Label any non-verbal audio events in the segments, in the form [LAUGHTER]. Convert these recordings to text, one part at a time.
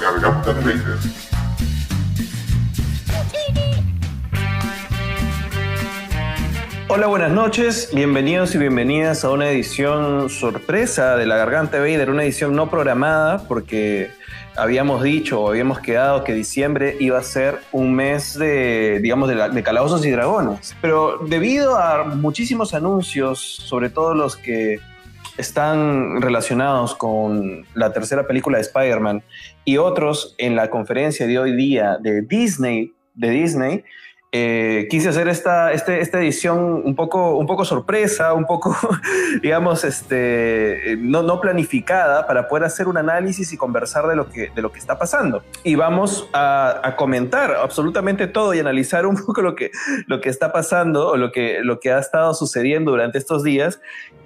La Garganta Trader. Hola, buenas noches, bienvenidos y bienvenidas a una edición sorpresa de La Garganta Vader, una edición no programada porque habíamos dicho o habíamos quedado que diciembre iba a ser un mes de, digamos, de, de calabozos y dragones. Pero debido a muchísimos anuncios, sobre todo los que están relacionados con la tercera película de Spider-Man y otros en la conferencia de hoy día de Disney, de Disney, eh, quise hacer esta, este, esta edición un poco, un poco sorpresa, un poco, [LAUGHS] digamos, este, no, no, planificada para poder hacer un análisis y conversar de lo que, de lo que está pasando. Y vamos a, a, comentar absolutamente todo y analizar un [LAUGHS] poco lo que, lo que está pasando o lo que, lo que ha estado sucediendo durante estos días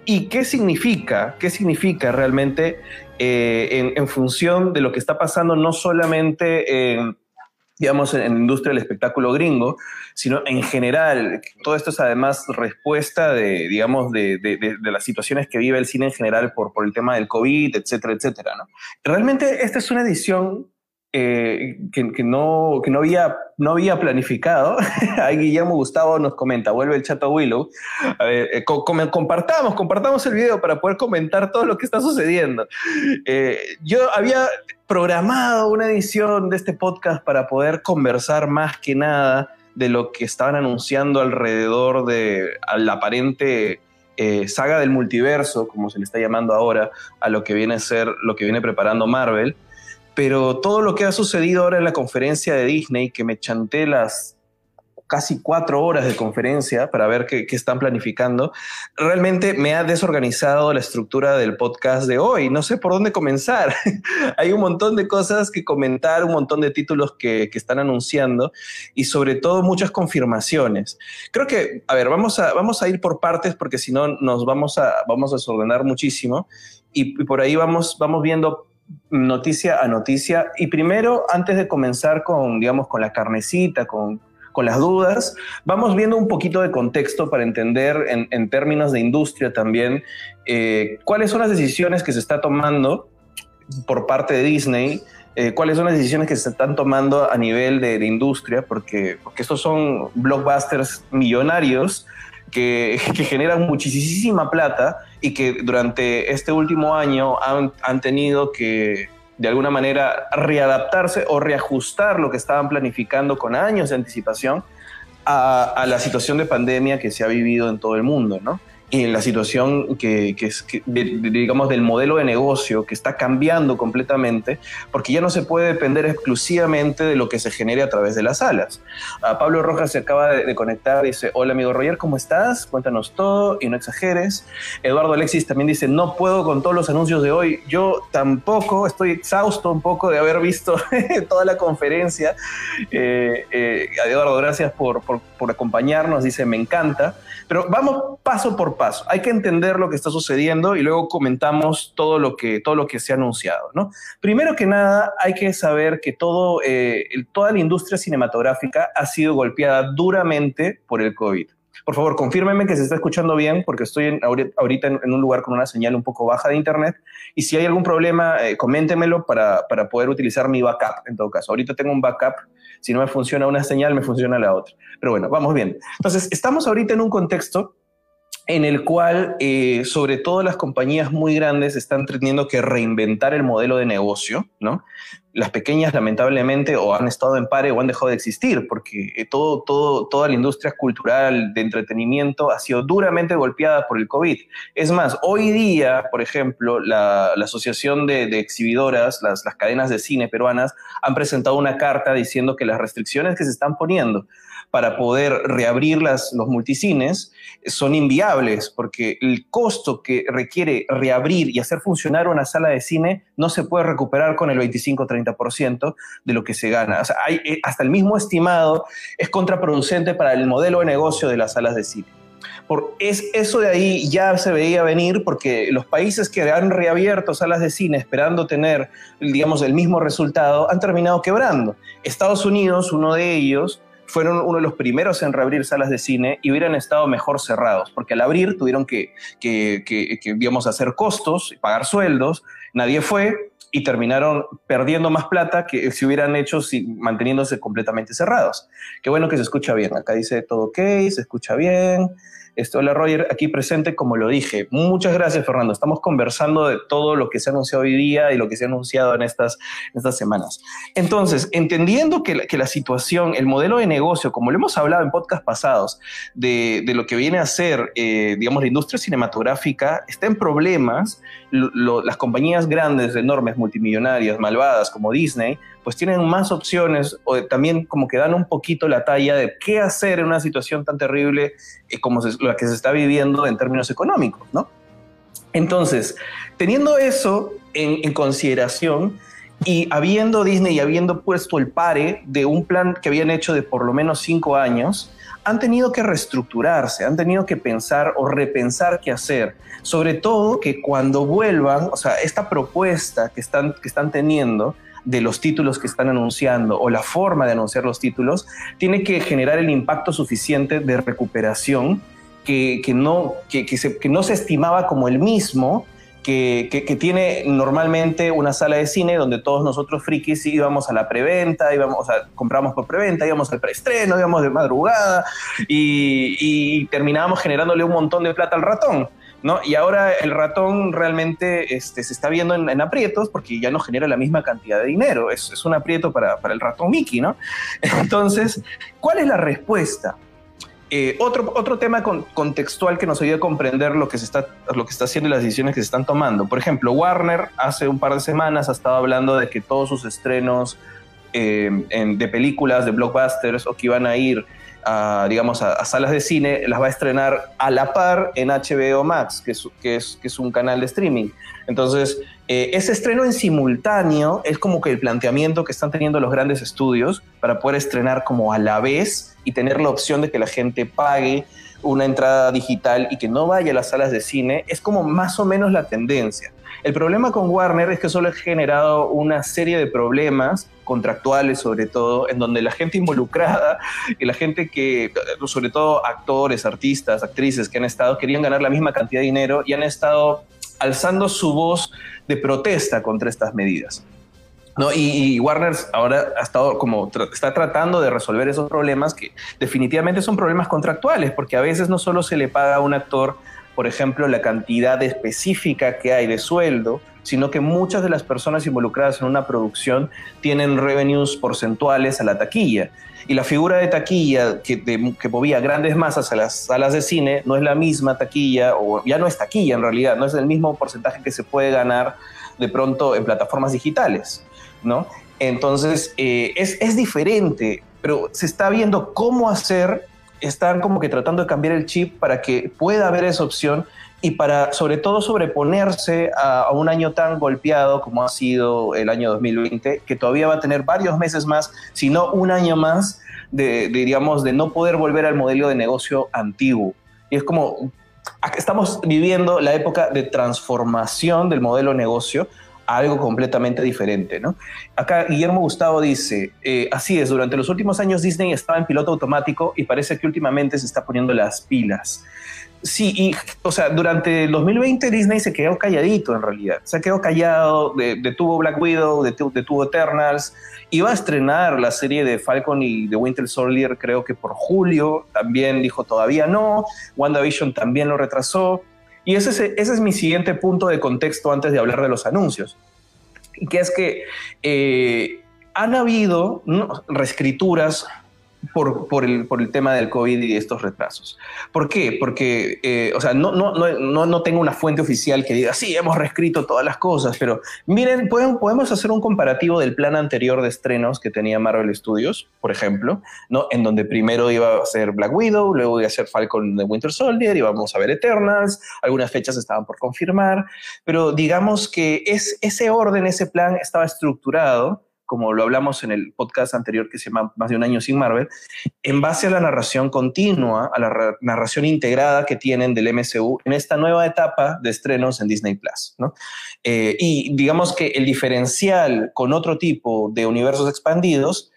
y qué significa, qué significa realmente eh, en, en, función de lo que está pasando no solamente en digamos, en la industria del espectáculo gringo, sino en general. Todo esto es además respuesta de, digamos, de, de, de, las situaciones que vive el cine en general por, por el tema del COVID, etcétera, etcétera. ¿no? Realmente esta es una edición eh, que, no, que no, había, no había planificado. [LAUGHS] Ahí Guillermo Gustavo nos comenta, vuelve el chato Willow. A ver, eh, co compartamos, compartamos el video para poder comentar todo lo que está sucediendo. Eh, yo había programado una edición de este podcast para poder conversar más que nada de lo que estaban anunciando alrededor de la aparente saga del multiverso, como se le está llamando ahora, a lo que viene a ser lo que viene preparando Marvel. Pero todo lo que ha sucedido ahora en la conferencia de Disney, que me chanté las casi cuatro horas de conferencia para ver qué, qué, están planificando, realmente me ha desorganizado la estructura del podcast de hoy. No sé por dónde comenzar. [LAUGHS] Hay un montón de cosas que comentar, un montón de títulos que, que, están anunciando y sobre todo muchas confirmaciones. Creo que, a ver, vamos a, vamos a ir por partes porque si no nos vamos a, vamos a desordenar muchísimo y, y por ahí vamos, vamos viendo noticia a noticia. Y primero, antes de comenzar con, digamos, con la carnecita, con, con las dudas, vamos viendo un poquito de contexto para entender en, términos de industria también eh, cuáles son las decisiones que se está tomando por parte de Disney, eh, cuáles son las decisiones que se están tomando a nivel de, de industria, porque, porque estos son blockbusters millonarios que, [LAUGHS] que, generan muchísima plata y que durante este último año han, tenido que de alguna manera readaptarse o reajustar lo que estaban planificando con años de anticipación a, a, la situación de pandemia que se ha vivido en todo el mundo, ¿no? En la situación que, que es, que, de, de, digamos, del modelo de negocio que está cambiando completamente, porque ya no se puede depender exclusivamente de lo que se genere a través de las salas. Uh, Pablo Rojas se acaba de, de, conectar, dice, hola amigo Roger, ¿cómo estás? Cuéntanos todo y no exageres. Eduardo Alexis también dice, no puedo con todos los anuncios de hoy. Yo tampoco, estoy exhausto un poco de haber visto [LAUGHS] toda la conferencia. Eh, eh, Eduardo, gracias por, por, por acompañarnos, dice, me encanta. Pero vamos paso por paso. Hay que entender lo que está sucediendo y luego comentamos todo lo que, todo lo que se ha anunciado. ¿no? Primero que nada, hay que saber que todo, eh, toda la industria cinematográfica ha sido golpeada duramente por el COVID. Por favor, confírmenme que se está escuchando bien, porque estoy en, ahorita en, en, un lugar con una señal un poco baja de internet. Y si hay algún problema, eh, coméntemelo para, para poder utilizar mi backup, en todo caso. Ahorita tengo un backup si no me funciona una señal, me funciona la otra. Pero bueno, vamos bien. Entonces, estamos ahorita en un contexto en el cual, eh, sobre todo las compañías muy grandes están teniendo que reinventar el modelo de negocio, ¿no? Las pequeñas, lamentablemente, o han estado en pare o han dejado de existir, porque eh, todo, todo, toda la industria cultural de entretenimiento ha sido duramente golpeada por el COVID. Es más, hoy día, por ejemplo, la, la Asociación de, de Exhibidoras, las, las cadenas de cine peruanas, han presentado una carta diciendo que las restricciones que se están poniendo para poder reabrir las, los multicines son inviables porque el costo que requiere reabrir y hacer funcionar una sala de cine no se puede recuperar con el 25-30% de lo que se gana. Eh, hasta el mismo estimado es contraproducente para el modelo de negocio de las salas de cine. Por es, eso de ahí ya se veía venir porque los países que han reabierto salas de cine esperando tener, digamos, el mismo resultado, han terminado quebrando. Estados Unidos, uno de ellos, fueron uno de los primeros en reabrir salas de cine y hubieran estado mejor cerrados, porque al abrir tuvieron que, que, que, digamos, hacer costos, pagar sueldos, nadie fue, y terminaron perdiendo más plata que si hubieran hecho si, manteniéndose completamente cerrados. Qué bueno que se escucha bien. Acá dice todo ok, se escucha bien. Esto, hola Roger, aquí presente como lo dije. Muchas gracias Fernando. Estamos conversando de todo lo que se ha anunciado hoy día y lo que se ha anunciado en estas, estas semanas. Entonces, entendiendo que la, situación, el modelo de negocio, como lo hemos hablado en podcast pasados, de, de lo que viene a ser, eh, digamos, la industria cinematográfica, está en problemas, las compañías grandes, enormes, multimillonarias, malvadas como Disney, pues tienen más opciones o también como que dan un poquito la talla de qué hacer en una situación tan terrible eh, como la que se está viviendo en términos económicos, ¿no? Entonces, teniendo eso en, en consideración, y habiendo Disney y habiendo puesto el pare de un plan que habían hecho de por lo menos cinco años, han tenido que reestructurarse, han tenido que pensar o repensar qué hacer. Sobre todo que cuando vuelvan, o sea, esta propuesta que están, que están teniendo, de los títulos que están anunciando o la forma de anunciar los títulos, tiene que generar el impacto suficiente de recuperación que, no, que, se, que no se estimaba como el mismo que, que, tiene normalmente una sala de cine donde todos nosotros frikis íbamos a la preventa, íbamos, sea, compramos por preventa, íbamos al preestreno, íbamos de madrugada y, y terminábamos generándole un montón de plata al ratón. ¿No? Y ahora el ratón realmente este, se está viendo en, aprietos porque ya no genera la misma cantidad de dinero. Es, es un aprieto para, para, el ratón Mickey, ¿no? [LAUGHS] Entonces, ¿cuál es la respuesta? Eh, otro, otro tema contextual que nos ayuda a comprender lo que, se está, lo que está haciendo y las decisiones que se están tomando. Por ejemplo, Warner hace un par de semanas ha estado hablando de que todos sus estrenos eh, de películas, de blockbusters o que iban a ir digamos, a, salas de cine, las va a estrenar a la par en HBO Max, que es, que es, que es un canal de streaming. Entonces, eh, ese estreno en simultáneo es como que el planteamiento que están teniendo los grandes estudios para poder estrenar como a la vez y tener la opción de que la gente pague una entrada digital y que no vaya a las salas de cine, es como más o menos la tendencia. El problema con Warner es que solo ha generado una serie de problemas contractuales sobre todo, en donde la gente involucrada y la gente que, sobre todo actores, artistas, actrices que han estado, querían ganar la misma cantidad de dinero y han estado alzando su voz de protesta contra estas medidas. ¿No? Y, Warner ahora ha estado como está tratando de resolver esos problemas que definitivamente son problemas contractuales, porque a veces no solo se le paga a un actor por ejemplo, la cantidad específica que hay de sueldo, sino que muchas de las personas involucradas en una producción tienen revenues porcentuales a la taquilla. Y la figura de taquilla que, que movía grandes masas a las salas de cine no es la misma taquilla, o ya no es taquilla en realidad, no es el mismo porcentaje que se puede ganar de pronto en plataformas digitales, ¿no? Entonces, eh, es, es diferente, pero se está viendo cómo hacer están como que tratando de cambiar el chip para que pueda haber esa opción y para sobre todo sobreponerse a, un año tan golpeado como ha sido el año 2020, que todavía va a tener varios meses más, si no un año más, de, diríamos, de no poder volver al modelo de negocio antiguo. Y es como, estamos viviendo la época de transformación del modelo de negocio, algo completamente diferente, ¿no? Acá Guillermo Gustavo dice, eh, así es, durante los últimos años Disney estaba en piloto automático y parece que últimamente se está poniendo las pilas. Sí, y, o sea, durante el 2020 Disney se quedó calladito en realidad. Se quedó callado, detuvo Black Widow, detuvo, Eternals. Iba a estrenar la serie de Falcon y de Winter Soldier, creo que por julio. También dijo todavía no. WandaVision también lo retrasó. Y ese es, ese es mi siguiente punto de contexto antes de hablar de los anuncios. Y que es que eh, han habido reescrituras por, por, el, por el tema del COVID y estos retrasos. ¿Por qué? Porque, eh, o sea, no, no, no, no, tengo una fuente oficial que diga, sí, hemos reescrito todas las cosas, pero miren, podemos, podemos hacer un comparativo del plan anterior de estrenos que tenía Marvel Studios, por ejemplo, ¿no? en donde primero iba a ser Black Widow, luego iba a ser Falcon de Winter Soldier, íbamos a ver Eternals, algunas fechas estaban por confirmar, pero digamos que es, ese orden, ese plan estaba estructurado como lo hablamos en el podcast anterior que se llama Más de un año sin Marvel, en base a la narración continua, a la narración integrada que tienen del MCU en esta nueva etapa de estrenos en Disney Plus. ¿no? Eh, y digamos que el diferencial con otro tipo de universos expandidos,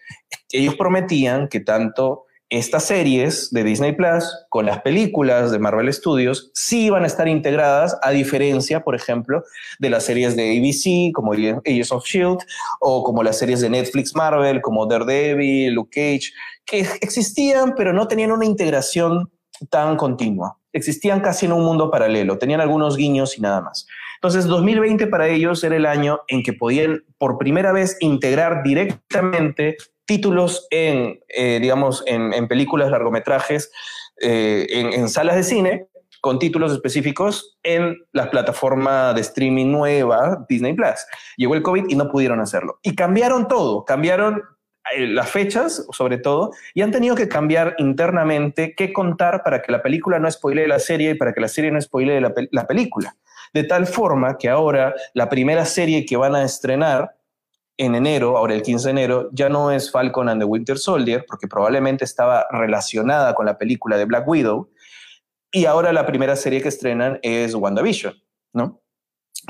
ellos prometían que tanto estas series de Disney Plus con las películas de Marvel Studios sí iban a estar integradas, a diferencia, por ejemplo, de las series de ABC, como Agents of Shield, o como las series de Netflix Marvel, como Daredevil, Luke Cage, que existían, pero no tenían una integración tan continua. Existían casi en un mundo paralelo, tenían algunos guiños y nada más. Entonces, 2020 para ellos era el año en que podían por primera vez integrar directamente títulos en, eh, digamos, en, películas, largometrajes, eh, en, salas de cine, con títulos específicos en la plataforma de streaming nueva, Disney Plus. Llegó el COVID y no pudieron hacerlo. Y cambiaron todo, cambiaron eh, las fechas, sobre todo, y han tenido que cambiar internamente qué contar para que la película no spoilee la serie y para que la serie no spoilee la, la película. De tal forma que ahora la primera serie que van a estrenar en enero, ahora el 15 de enero, ya no es Falcon and the Winter Soldier, porque probablemente estaba relacionada con la película de Black Widow, y ahora la primera serie que estrenan es WandaVision, ¿no?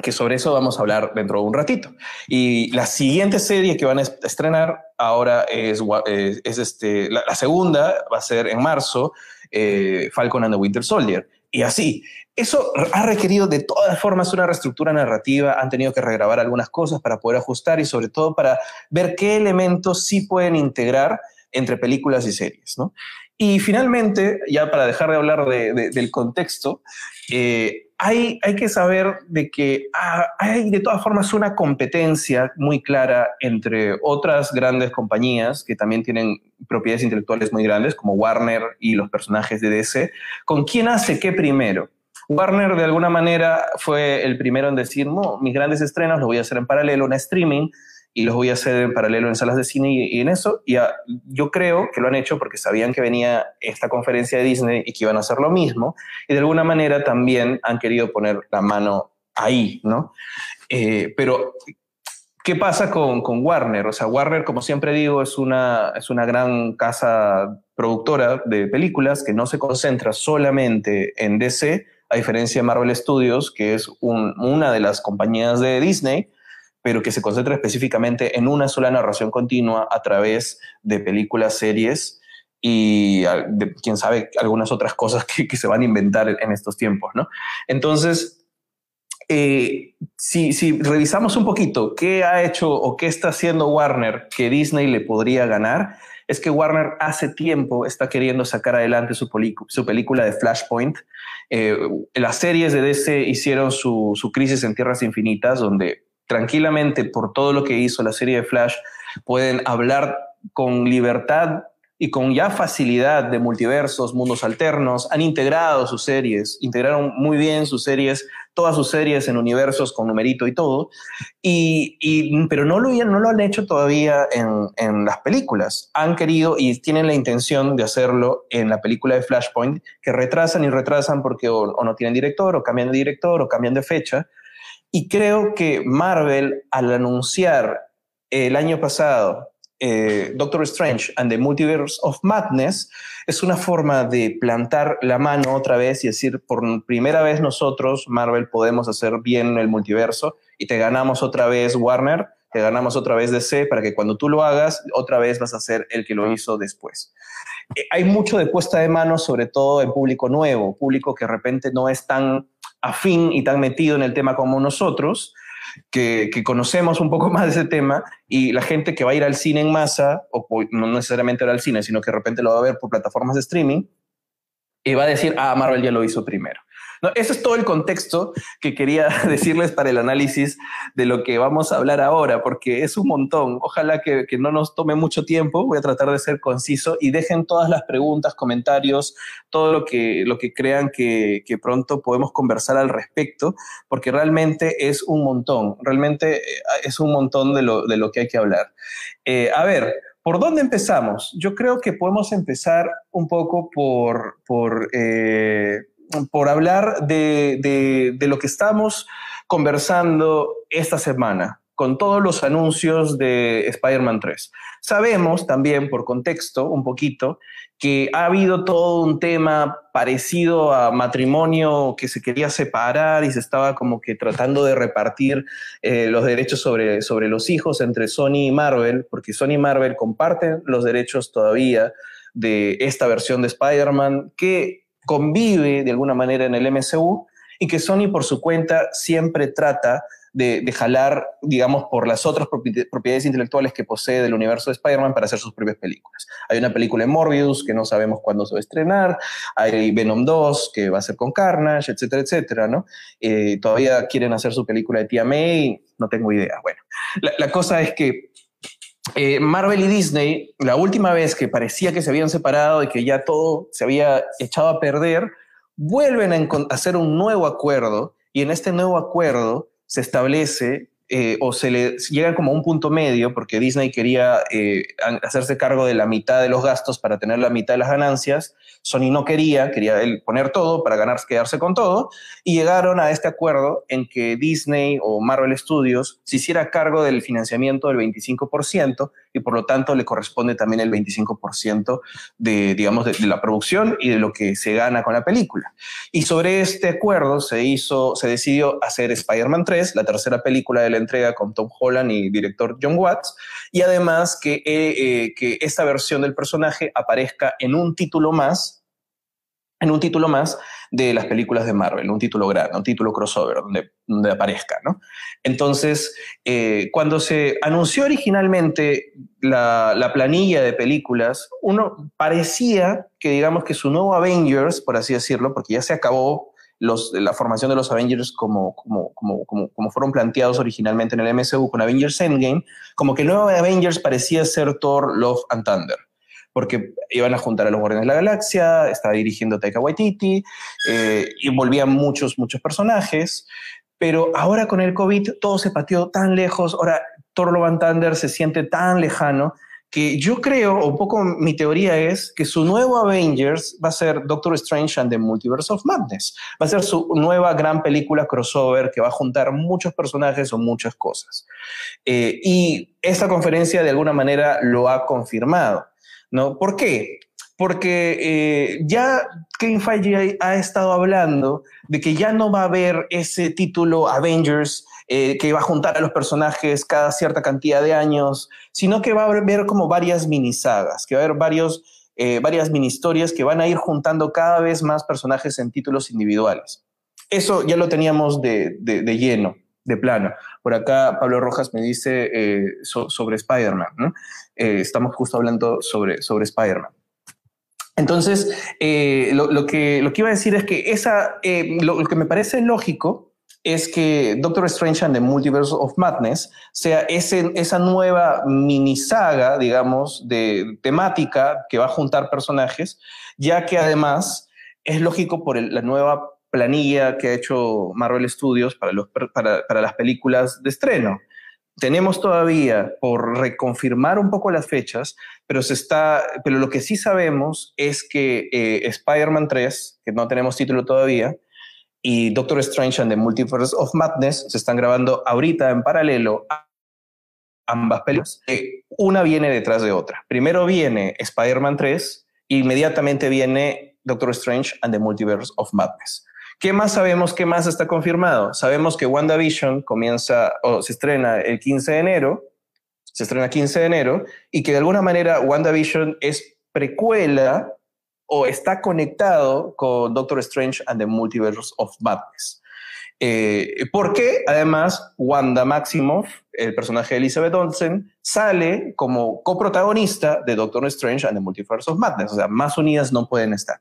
Que sobre eso vamos a hablar dentro de un ratito. Y la siguiente serie que van a estrenar ahora es, es, este, la, segunda, va a ser en marzo, eh, Falcon and the Winter Soldier. Y así, eso ha requerido de todas formas una reestructura narrativa, han tenido que regrabar algunas cosas para poder ajustar y sobre todo para ver qué elementos sí pueden integrar entre películas y series. ¿no? Y finalmente, ya para dejar de hablar del contexto, eh, hay, hay, que saber de que ah, hay de todas formas una competencia muy clara entre otras grandes compañías que también tienen propiedades intelectuales muy grandes, como Warner y los personajes de DC, con quién hace qué primero. Warner de alguna manera fue el primero en decir, no, mis grandes estrenos los voy a hacer en paralelo en streaming y los voy a hacer en paralelo en salas de cine y, en eso. Y yo creo que lo han hecho porque sabían que venía esta conferencia de Disney y que iban a hacer lo mismo. Y de alguna manera también han querido poner la mano ahí, ¿no? Eh, pero, ¿qué pasa con, con, Warner? O sea, Warner, como siempre digo, es una, es una gran casa productora de películas que no se concentra solamente en DC, a diferencia de Marvel Studios, que es una de las compañías de Disney, pero que se concentra específicamente en una sola narración continua a través de películas, series y quién sabe algunas otras cosas que, se van a inventar en estos tiempos, ¿no? Entonces, eh, si, si, revisamos un poquito qué ha hecho o qué está haciendo Warner que Disney le podría ganar, es que Warner hace tiempo está queriendo sacar adelante su, su película de Flashpoint. Eh, las series de DC hicieron su, su, Crisis en Tierras Infinitas, donde tranquilamente por todo lo que hizo la serie de Flash pueden hablar con libertad y con ya facilidad de multiversos, mundos alternos, han integrado sus series, integraron muy bien sus series, todas sus series en universos con numerito y todo, y, pero no lo, no lo han hecho todavía en, en, las películas. Han querido y tienen la intención de hacerlo en la película de Flashpoint, que retrasan y retrasan porque o, no tienen director, o cambian de director, o cambian de fecha. Y creo que Marvel, al anunciar el año pasado eh, Doctor Strange and the Multiverse of Madness es una forma de plantar la mano otra vez y decir, por primera vez nosotros, Marvel, podemos hacer bien el multiverso y te ganamos otra vez Warner, te ganamos otra vez DC para que cuando tú lo hagas, otra vez vas a ser el que lo hizo después. Eh, hay mucho de puesta de mano, sobre todo en público nuevo, público que de repente no es tan afín y tan metido en el tema como nosotros, que, conocemos un poco [LAUGHS] más de ese tema y la gente que va a ir al cine en masa, o no necesariamente al cine, sino que de repente lo va a ver por plataformas de streaming, y va a decir, ah, Marvel ya lo hizo primero. No, ese es todo el contexto que quería [LAUGHS] decirles para el análisis de lo que vamos a hablar ahora, porque es un montón. Ojalá que, no nos tome mucho tiempo. Voy a tratar de ser conciso y dejen todas las preguntas, comentarios, todo lo que, lo que crean que, pronto podemos conversar al respecto, porque realmente es un montón. Realmente eh, es un montón de lo, de lo que hay que hablar. Eh, a ver, ¿Por dónde empezamos? Yo creo que podemos empezar un poco por, por eh, por hablar de, lo que estamos conversando esta semana con todos los anuncios de Spider-Man 3. Sabemos también, por contexto, un poquito, que ha habido todo un tema parecido a matrimonio que se quería separar y se estaba como que tratando de repartir eh, los derechos sobre, sobre los hijos entre Sony y Marvel, porque Sony y Marvel comparten los derechos todavía de esta versión de Spider-Man que convive de alguna manera en el MCU y que Sony por su cuenta siempre trata de, jalar, digamos, por las otras propiedades intelectuales que posee del universo de Spider-Man para hacer sus propias películas. Hay una película en Morbius que no sabemos cuándo se va a estrenar, hay Venom 2 que va a ser con Carnage, etcétera, etcétera, ¿no? Eh, todavía quieren hacer su película de Tia May, no tengo idea. Bueno, la, cosa es que eh, Marvel y Disney, la última vez que parecía que se habían separado y que ya todo se había echado a perder, vuelven a hacer un nuevo acuerdo y en este nuevo acuerdo se establece eh, o se le llega como un punto medio, porque Disney quería eh, hacerse cargo de la mitad de los gastos para tener la mitad de las ganancias, Sony no quería, quería él poner todo para ganar, quedarse con todo, y llegaron a este acuerdo en que Disney o Marvel Studios se hiciera cargo del financiamiento del 25% y por lo tanto le corresponde también el 25% de, digamos, de, la producción y de lo que se gana con la película. Y sobre este acuerdo se hizo, se decidió hacer Spider-Man 3, la tercera película de la entrega con Tom Holland y director John Watts, y además que, eh, eh, que esta versión del personaje aparezca en un título más en un título más de las películas de Marvel, un título grande, un título crossover donde, donde aparezca, ¿no? Entonces, eh, cuando se anunció originalmente la, la, planilla de películas, uno parecía que digamos que su nuevo Avengers, por así decirlo, porque ya se acabó la formación de los Avengers como, como, como, como, fueron planteados originalmente en el MCU con Avengers Endgame, como que el nuevo Avengers parecía ser Thor, Love and Thunder porque iban a juntar a los Guardianes de la Galaxia, estaba dirigiendo Taika Waititi, eh, y volvían muchos, muchos personajes, pero ahora con el COVID todo se pateó tan lejos, ahora Thor Love Thunder se siente tan lejano, que yo creo, o un poco mi teoría es que su nuevo Avengers va a ser Doctor Strange and the Multiverse of Madness. Va a ser su nueva gran película crossover que va a juntar muchos personajes o muchas cosas. Eh, y esta conferencia de alguna manera lo ha confirmado. ¿No? ¿Por qué? Porque eh, ya Kevin Feige ha estado hablando de que ya no va a haber ese título Avengers eh, que va a juntar a los personajes cada cierta cantidad de años, sino que va a haber como varias mini sagas, que va a haber varios, eh, varias mini historias que van a ir juntando cada vez más personajes en títulos individuales. Eso ya lo teníamos de, de lleno de plano. Por acá Pablo Rojas me dice eh, sobre Spider-Man, ¿no? Eh, estamos justo hablando sobre, sobre Spider-Man. Entonces, eh, lo, que, lo que iba a decir es que esa, lo, que me parece lógico es que Doctor Strange and the Multiverse of Madness sea ese, esa nueva mini saga, digamos, de temática que va a juntar personajes, ya que además es lógico por la nueva planilla que ha hecho Marvel Studios para, los, para, para las películas de estreno. Tenemos todavía por reconfirmar un poco las fechas, pero, se está, pero lo que sí sabemos es que eh, Spider-Man 3, que no tenemos título todavía, y Doctor Strange and the Multiverse of Madness se están grabando ahorita en paralelo ambas películas. una viene detrás de otra. Primero viene Spider-Man 3, inmediatamente viene Doctor Strange and the Multiverse of Madness. ¿Qué más sabemos? ¿Qué más está confirmado? Sabemos que WandaVision comienza o se estrena el 15 de enero, se estrena el 15 de enero, y que de alguna manera WandaVision es precuela o está conectado con Doctor Strange and the Multiverse of Madness. Eh, porque además Wanda Maximoff, el personaje de Elizabeth Olsen, sale como coprotagonista de Doctor Strange and the Multiverse of Madness. O sea, más unidas no pueden estar.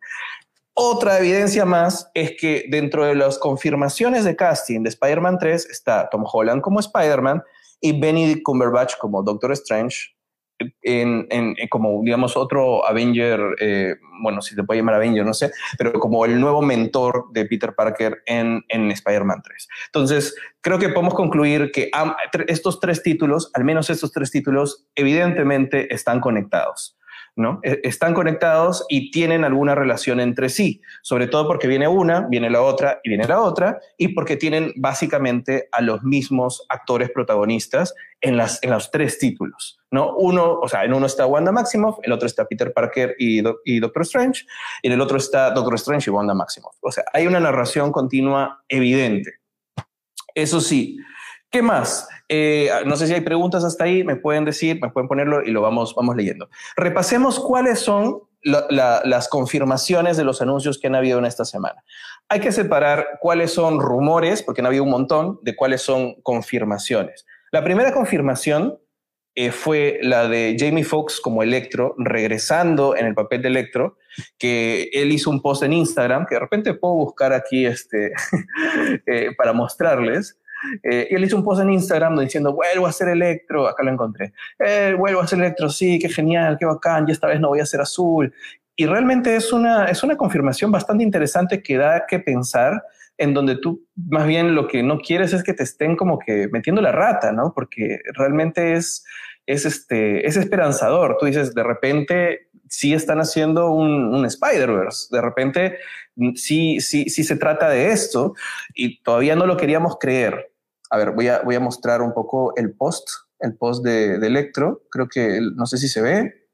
Otra evidencia más es que dentro de las confirmaciones de casting de Spider-Man 3 está Tom Holland como Spider-Man y Benedict Cumberbatch como Doctor Strange, como, digamos, otro Avenger, eh, bueno, si se puede llamar Avenger, no sé, pero como el nuevo mentor de Peter Parker en, en Spider-Man 3. Entonces, creo que podemos concluir que estos tres títulos, al menos estos tres títulos, evidentemente están conectados. ¿No? E, están conectados y tienen alguna relación entre sí, sobre todo porque viene una, viene la otra y viene la otra, y porque tienen básicamente a los mismos actores protagonistas en, las, en los tres títulos, ¿no? Uno, o sea, en uno está Wanda Maximoff, el otro está Peter Parker y, y Doctor Strange, y en el otro está Doctor Strange y Wanda Maximoff. O sea, hay una narración continua evidente. Eso sí, ¿qué más? Eh, no sé si hay preguntas hasta ahí, me pueden decir, me pueden ponerlo y lo vamos, vamos leyendo. Repasemos cuáles son las confirmaciones de los anuncios que han habido en esta semana. Hay que separar cuáles son rumores, porque han habido un montón, de cuáles son confirmaciones. La primera confirmación eh, fue la de Jamie Foxx como Electro, regresando en el papel de Electro, que él hizo un post en Instagram, que de repente puedo buscar aquí este, [LAUGHS] eh, para mostrarles. Eh, él hizo un post en Instagram diciendo, vuelvo a ser Electro, acá lo encontré, vuelvo a ser Electro, sí, qué genial, qué bacán, y esta vez no voy a ser azul. Y realmente es una, es una confirmación bastante interesante que da que pensar en donde tú más bien lo que no quieres es que te estén como que metiendo la rata, ¿no? Porque realmente es, es, este, es esperanzador. Tú dices, de repente sí están haciendo un, un Spider-Verse, de repente mm, sí, sí, sí se trata de esto y todavía no lo queríamos creer. A ver, voy a, voy a mostrar un poco el post, el post de, Electro. Creo que, no sé si se ve,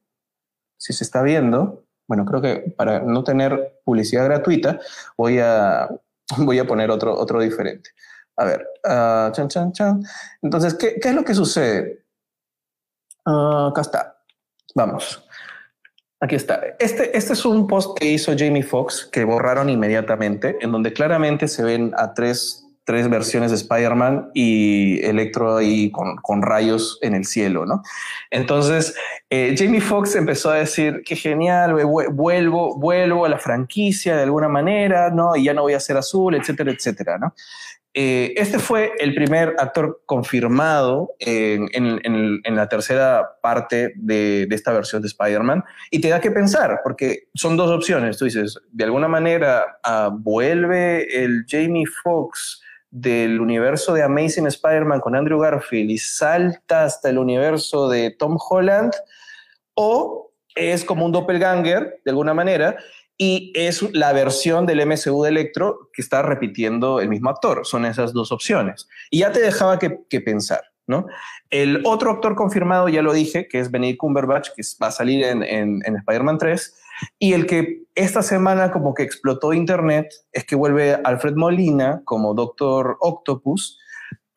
si se está viendo. Bueno, creo que para no tener publicidad gratuita, voy a, [LAUGHS] voy a poner otro, otro diferente. A ver, uh, chan, chan, chan. Entonces, ¿qué, ¿qué, es lo que sucede? Uh, acá está. Vamos. Aquí está. Este, este es un post que hizo Jamie Foxx que borraron inmediatamente, en donde claramente se ven a tres tres versiones de Spider-Man y Electro ahí con, con, rayos en el cielo, ¿no? Entonces, eh, Jamie Foxx empezó a decir, qué genial, vuelvo, vuelvo a la franquicia de alguna manera, ¿no? Y ya no voy a ser azul, etcétera, etcétera, ¿no? Eh, este fue el primer actor confirmado en, en, en la tercera parte de, de esta versión de Spider-Man y te da que pensar, porque son dos opciones. Tú dices, de alguna manera uh, vuelve el Jamie Foxx del universo de Amazing Spider-Man con Andrew Garfield y salta hasta el universo de Tom Holland, o es como un doppelganger, de alguna manera, y es la versión del MCU de Electro que está repitiendo el mismo actor. Son esas dos opciones. Y ya te dejaba que, pensar. ¿no? El otro actor confirmado, ya lo dije, que es Benedict Cumberbatch, que va a salir en, en, en Spider-Man 3, y el que esta semana como que explotó internet es que vuelve Alfred Molina como Doctor Octopus,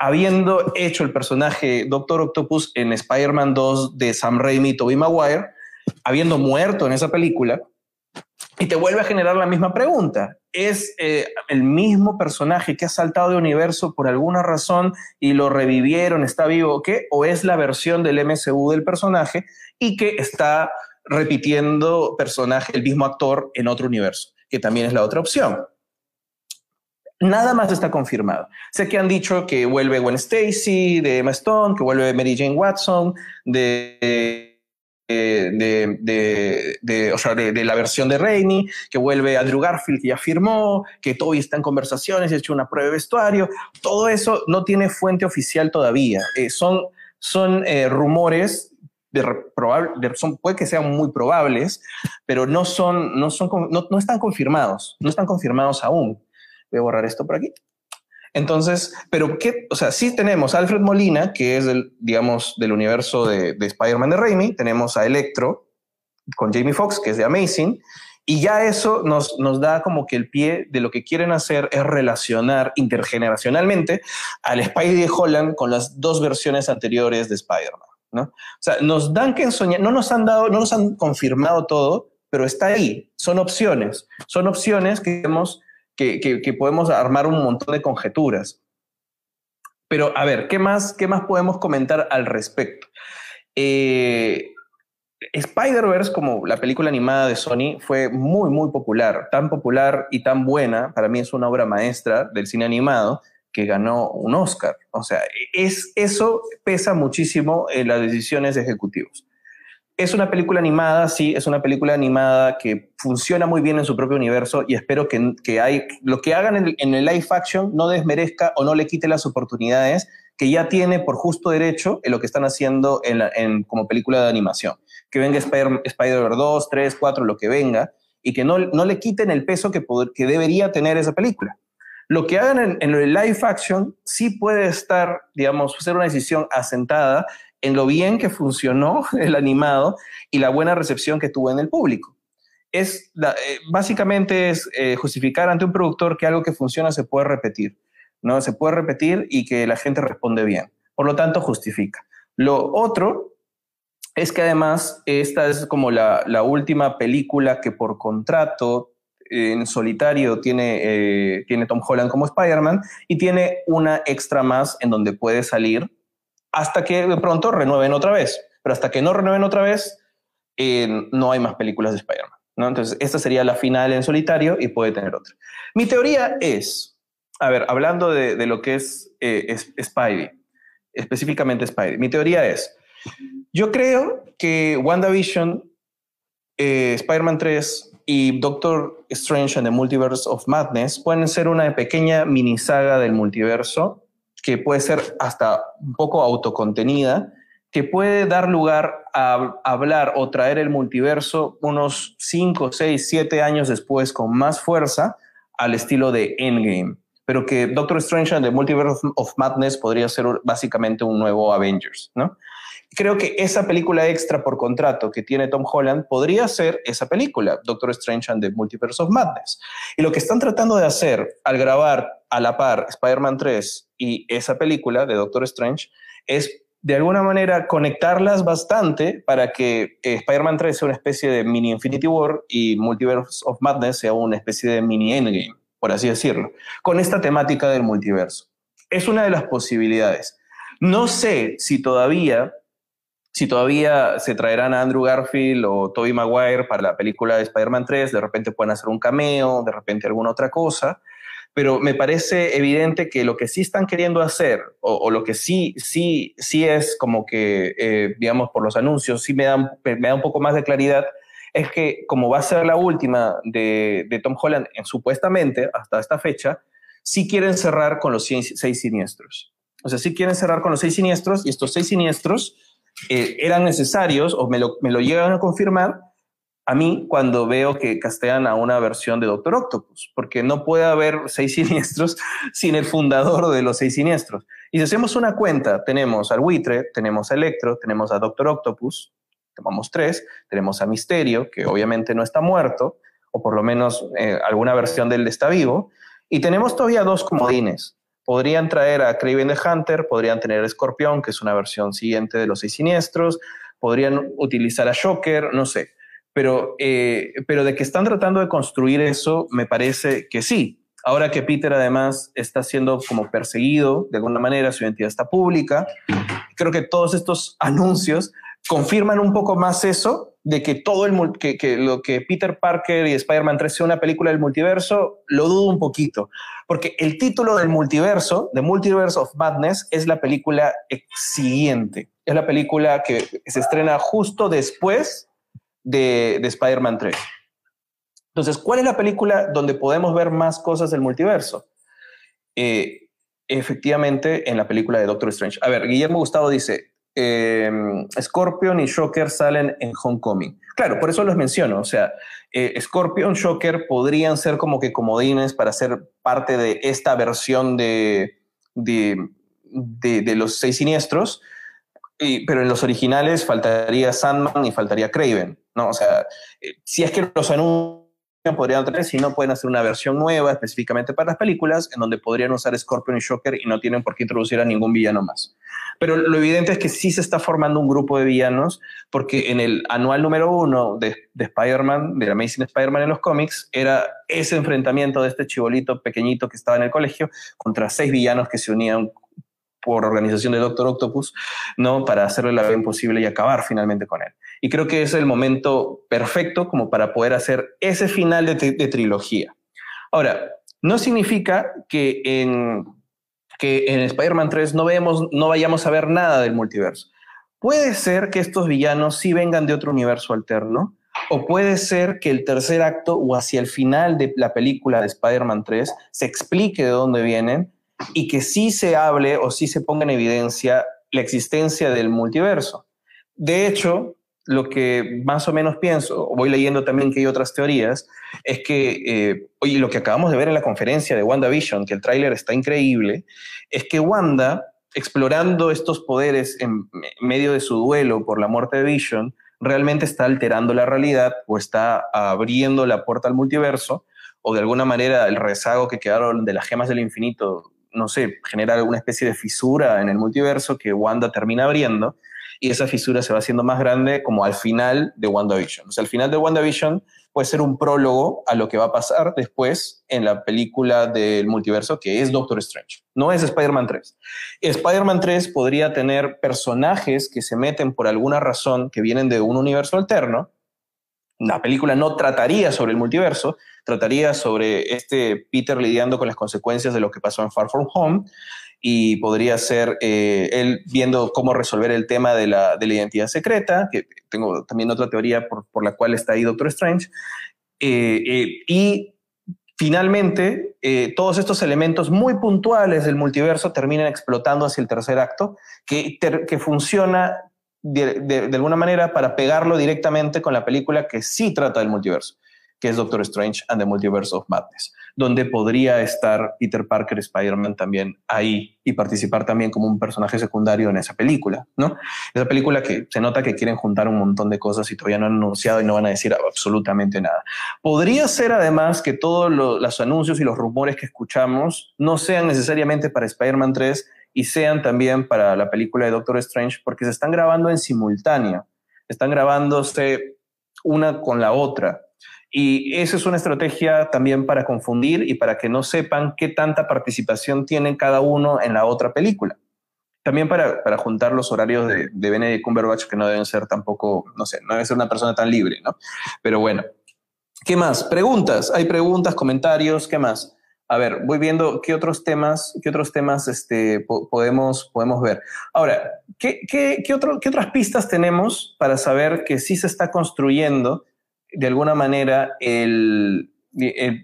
habiendo hecho el personaje Doctor Octopus en Spider-Man 2 de Sam Raimi y Tobey Maguire, habiendo muerto en esa película, y te vuelve a generar la misma pregunta. ¿Es eh, el mismo personaje que ha saltado de universo por alguna razón y lo revivieron, está vivo o qué? ¿O es la versión del MCU del personaje y que está repitiendo personaje, el mismo actor en otro universo, que también es la otra opción. Nada más está confirmado. Sé que han dicho que vuelve Gwen Stacy de Emma Stone, que vuelve Mary Jane Watson de de, de, o sea, la versión de Raimi, que vuelve Andrew Garfield, que ya firmó, que Toby está en conversaciones, ha hecho una prueba de vestuario. Todo eso no tiene fuente oficial todavía. Eh, son son eh, rumores probable, son, puede que sean muy probables, pero no, son, no, son, no, no están confirmados, no están confirmados aún. Voy a borrar esto por aquí. Entonces, pero qué, o sea, sí tenemos a Alfred Molina, que es el, digamos, del universo de, de Spider-Man de Raimi, tenemos a Electro con Jamie Foxx, que es de Amazing, y ya eso nos, nos da como que el pie de lo que quieren hacer es relacionar intergeneracionalmente al Spidey de Holland con las dos versiones anteriores de Spider-Man. ¿No? O sea, nos dan que ensoñar, no nos han dado, no nos han confirmado todo, pero está ahí, son opciones, son opciones que, que, que, podemos armar un montón de conjeturas. Pero a ver, ¿qué más, qué más podemos comentar al respecto? Eh, Spider-Verse, como la película animada de Sony, fue muy, muy popular, tan popular y tan buena, para mí es una obra maestra del cine animado, que ganó un Oscar. O sea, es, eso pesa muchísimo en las decisiones de ejecutivos. Es una película animada, sí, es una película animada que funciona muy bien en su propio universo y espero que, que hay, lo que hagan en, el live action no desmerezca o no le quite las oportunidades que ya tiene por justo derecho en lo que están haciendo en, como película de animación. Que venga Spider-Man Spider 2, 3, 4, lo que venga, y que no, no le quiten el peso que, que debería tener esa película. Lo que hagan en, el live action sí puede estar, digamos, ser una decisión asentada en lo bien que funcionó [LAUGHS] el animado y la buena recepción que tuvo en el público. Es eh, básicamente es eh, justificar ante un productor que algo que funciona se puede repetir, ¿no? Se puede repetir y que la gente responde bien. Por lo tanto, justifica. Lo otro es que además esta es como la, última película que por contrato en solitario tiene, eh, tiene Tom Holland como Spider-Man y tiene una extra más en donde puede salir hasta que de pronto renueven otra vez. Pero hasta que no renueven otra vez, eh, no hay más películas de Spider-Man. ¿no? Entonces, esta sería la final en solitario y puede tener otra. Mi teoría es, a ver, hablando de, lo que es, eh, es Spidey, específicamente Spidey, mi teoría es, yo creo que WandaVision, eh, Spider-Man 3 y Doctor Strange and the Multiverse of Madness pueden ser una pequeña mini saga del multiverso que puede ser hasta un poco autocontenida, que puede dar lugar a hablar o traer el multiverso unos 5, 6, 7 años después con más fuerza al estilo de Endgame. Pero que Doctor Strange and the Multiverse of Madness podría ser básicamente un nuevo Avengers, ¿no? Creo que esa película extra por contrato que tiene Tom Holland podría ser esa película, Doctor Strange and the Multiverse of Madness. Y lo que están tratando de hacer al grabar a la par Spider-Man 3 y esa película de Doctor Strange es de alguna manera conectarlas bastante para que eh, Spider-Man 3 sea una especie de mini Infinity War y Multiverse of Madness sea una especie de mini Endgame, por así decirlo, con esta temática del multiverso. Es una de las posibilidades. No sé si todavía si todavía se traerán a Andrew Garfield o Tobey Maguire para la película de Spider-Man 3, de repente pueden hacer un cameo, de repente alguna otra cosa, pero me parece evidente que lo que sí están queriendo hacer, o, lo que sí, sí, sí es como que, eh, digamos, por los anuncios, sí me da, me da un poco más de claridad, es que como va a ser la última de, de Tom Holland, en, supuestamente, hasta esta fecha, sí quieren cerrar con los seis, seis siniestros. O sea, sí quieren cerrar con los seis siniestros y estos seis siniestros eh, eran necesarios o me lo, me lo llegan a confirmar a mí cuando veo que castean a una versión de Doctor Octopus, porque no puede haber [LAUGHS] seis siniestros sin el fundador de los seis siniestros. Y si hacemos una cuenta, tenemos al buitre, tenemos a Electro, tenemos a Doctor Octopus, tomamos tres, tenemos a Misterio, que obviamente no está muerto, o por lo menos eh, alguna versión de él está vivo, y tenemos todavía dos comodines. Podrían traer a Craven the Hunter, podrían tener a Scorpion, que es una versión siguiente de los seis siniestros, podrían utilizar a Shocker, no sé. Pero, eh, pero de que están tratando de construir eso, me parece que sí. Ahora que Peter además está siendo como perseguido de alguna manera, su identidad está pública, creo que todos estos anuncios confirman un poco más eso de que todo el que, que lo que Peter Parker y Spider-Man 3 sea una película del multiverso, lo dudo un poquito, porque el título del multiverso, The Multiverse of Madness, es la película siguiente, es la película que se estrena justo después de, de Spider-Man 3. Entonces, ¿cuál es la película donde podemos ver más cosas del multiverso? Eh, efectivamente, en la película de Doctor Strange. A ver, Guillermo Gustavo dice, eh, Scorpion y Shocker salen en Homecoming. Claro, por eso los menciono. O sea, eh, Scorpion, Shocker podrían ser como que comodines para ser parte de esta versión de, de, de, los seis siniestros. pero en los originales faltaría Sandman y faltaría Craven, ¿no? O sea, eh, si es que los anuncian podrían tener, si no pueden hacer una versión nueva específicamente para las películas, en donde podrían usar Scorpion y Shocker y no tienen por qué introducir a ningún villano más. Pero lo evidente es que sí se está formando un grupo de villanos, porque en el anual número uno de, de Spider-Man, de Amazing Spider-Man en los cómics, era ese enfrentamiento de este chibolito pequeñito que estaba en el colegio contra seis villanos que se unían por organización de Doctor Octopus, ¿no? Para hacerle la vida imposible y acabar finalmente con él. Y creo que es el momento perfecto como para poder hacer ese final de, trilogía. Ahora, no significa que en, que en Spider-Man 3 no, vemos, no vayamos a ver nada del multiverso. Puede ser que estos villanos sí vengan de otro universo alterno, o puede ser que el tercer acto o hacia el final de la película de Spider-Man 3 se explique de dónde vienen y que sí se hable o sí se ponga en evidencia la existencia del multiverso. De hecho, lo que más o menos pienso, voy leyendo también que hay otras teorías, es que, eh, lo que acabamos de ver en la conferencia de WandaVision, que el tráiler está increíble, es que Wanda, explorando estos poderes en medio de su duelo por la muerte de Vision, realmente está alterando la realidad o está abriendo la puerta al multiverso, o de alguna manera el rezago que quedaron de las gemas del infinito no sé, generar alguna especie de fisura en el multiverso que Wanda termina abriendo y esa fisura se va haciendo más grande como al final de WandaVision. O sea, al final de WandaVision puede ser un prólogo a lo que va a pasar después en la película del multiverso que es Doctor Strange. No es Spider-Man 3. Spider-Man 3 podría tener personajes que se meten por alguna razón que vienen de un universo alterno. La película no trataría sobre el multiverso, trataría sobre este Peter lidiando con las consecuencias de lo que pasó en Far From Home y podría ser eh, él viendo cómo resolver el tema de la, de la, identidad secreta, que tengo también otra teoría por, por la cual está ahí Doctor Strange, eh, eh, y finalmente todos estos elementos muy puntuales del multiverso terminan explotando hacia el tercer acto, que, que funciona de, alguna manera para pegarlo directamente con la película que sí trata del multiverso que es Doctor Strange and the Multiverse of Madness, donde podría estar Peter Parker Spider-Man también ahí y participar también como un personaje secundario en esa película, ¿no? Esa película que se nota que quieren juntar un montón de cosas y todavía no han anunciado y no van a decir absolutamente nada. Podría ser además que todos los anuncios y los rumores que escuchamos no sean necesariamente para Spider-Man 3 y sean también para la película de Doctor Strange porque se están grabando en simultáneo, están grabándose una con la otra. Y esa es una estrategia también para confundir y para que no sepan qué tanta participación tiene cada uno en la otra película. También para, para juntar los horarios de, de Benedict Cumberbatch, que no deben ser tampoco, no sé, no debe ser una persona tan libre, ¿no? Pero bueno, ¿qué más? Preguntas, hay preguntas, comentarios, ¿qué más? A ver, voy viendo qué otros temas, qué otros temas este, podemos, podemos ver. Ahora, ¿qué, qué, qué, otro, ¿qué otras pistas tenemos para saber que sí se está construyendo de alguna manera el,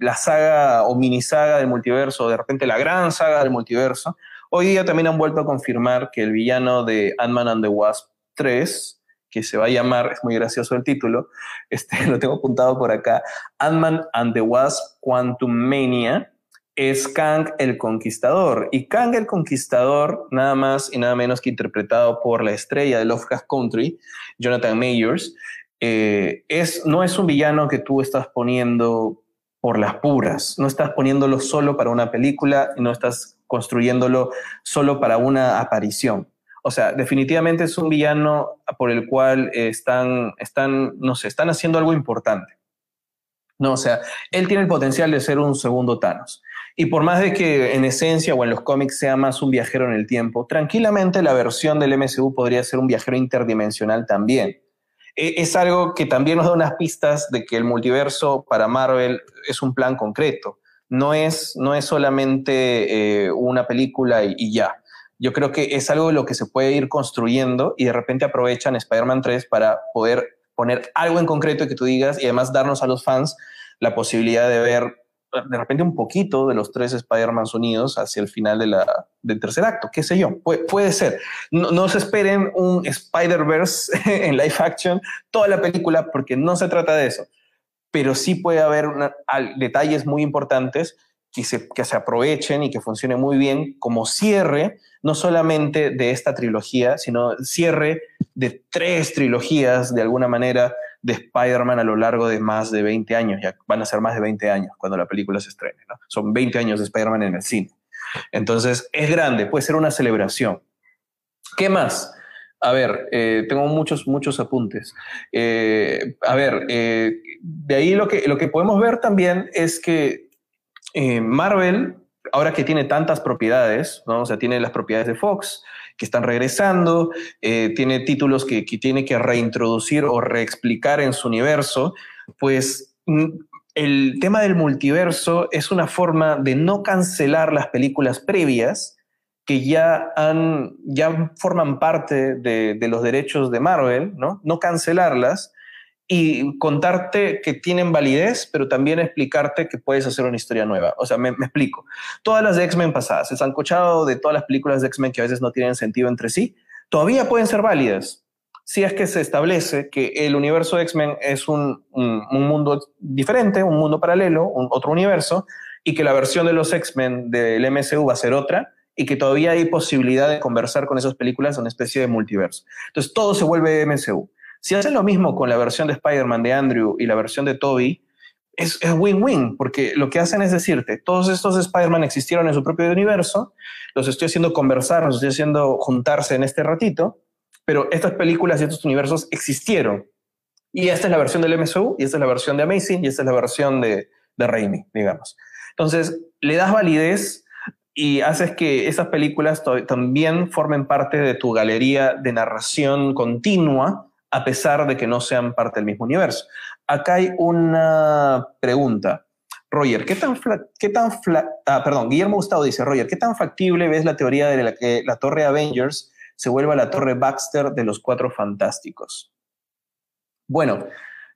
la saga o mini saga del multiverso, de repente la gran saga del multiverso, hoy día también han vuelto a confirmar que el villano de Ant-Man and the Wasp 3, que se va a llamar, es muy gracioso el título, [LAUGHS] este, lo tengo apuntado por acá, Ant-Man and the Wasp Quantum Mania, es Kang el Conquistador. Y Kang el Conquistador, nada más y nada menos que interpretado por la estrella de Lovecraft Country, Jonathan Mayers, eh, es, no es un villano que tú estás poniendo por las puras, no estás poniéndolo solo para una película, no estás construyéndolo solo para una aparición. O sea, definitivamente es un villano por el cual están, están, no sé, están haciendo algo importante. No, o sea, él tiene el potencial de ser un segundo Thanos. Y por más de que en esencia o en los cómics sea más un viajero en el tiempo, tranquilamente la versión del MCU podría ser un viajero interdimensional también. E, es algo que también nos da unas pistas de que el multiverso para Marvel es un plan concreto. No es, no es solamente eh, una película y, ya. Yo creo que es algo de lo que se puede ir construyendo y de repente aprovechan Spider-Man 3 para poder poner algo en concreto que tú digas y además darnos a los fans la posibilidad de ver de repente un poquito de los tres Spider-Man unidos hacia el final del tercer acto, qué sé yo, puede, ser. No, se esperen un Spider-Verse [LAUGHS] en live action toda la película porque no se trata de eso, pero sí puede haber detalles muy importantes que se, que se aprovechen y que funcione muy bien como cierre, no solamente de esta trilogía, sino cierre de tres trilogías de alguna manera de Spider-Man a lo largo de más de 20 años. Ya van a ser más de 20 años cuando la película se estrene. ¿no? Son 20 años de Spider-Man en el cine. Entonces, es grande, puede ser una celebración. ¿Qué más? A ver, eh, tengo muchos, muchos apuntes. Eh, a ver, eh, de ahí lo que, lo que podemos ver también es que Marvel, ahora que tiene tantas propiedades, ¿no? o sea, tiene las propiedades de Fox, que están regresando, eh, tiene títulos que, que, tiene que reintroducir o reexplicar en su universo, pues mm, el tema del multiverso es una forma de no cancelar las películas previas que ya, han, ya forman parte de, de los derechos de Marvel, ¿no? No cancelarlas, y contarte que tienen validez, pero también explicarte que puedes hacer una historia nueva. O sea, me, explico. Todas las de X-Men pasadas, se han escuchado de todas las películas de X-Men que a veces no tienen sentido entre sí, todavía pueden ser válidas. Si es que se establece que el universo de X-Men es un, un, mundo diferente, un mundo paralelo, un, otro universo, y que la versión de los X-Men del MCU va a ser otra, y que todavía hay posibilidad de conversar con esas películas en una especie de multiverso. Entonces todo se vuelve MCU. Si hacen lo mismo con la versión de Spider-Man de Andrew y la versión de Toby, es win-win, porque lo que hacen es decirte, todos estos Spider-Man existieron en su propio universo, los estoy haciendo conversar, los estoy haciendo juntarse en este ratito, pero estas películas y estos universos existieron. Y esta es la versión del MSU, y esta es la versión de Amazing, y esta es la versión de, de Raimi, digamos. Entonces, le das validez y haces que esas películas también formen parte de tu galería de narración continua, a pesar de que no sean parte del mismo universo. Acá hay una pregunta. Roger, ¿qué tan, qué tan ah, perdón, Guillermo Gustavo dice, Roger, ¿qué tan factible ves la teoría de la que la torre Avengers se vuelva la torre Baxter de los Cuatro Fantásticos? Bueno,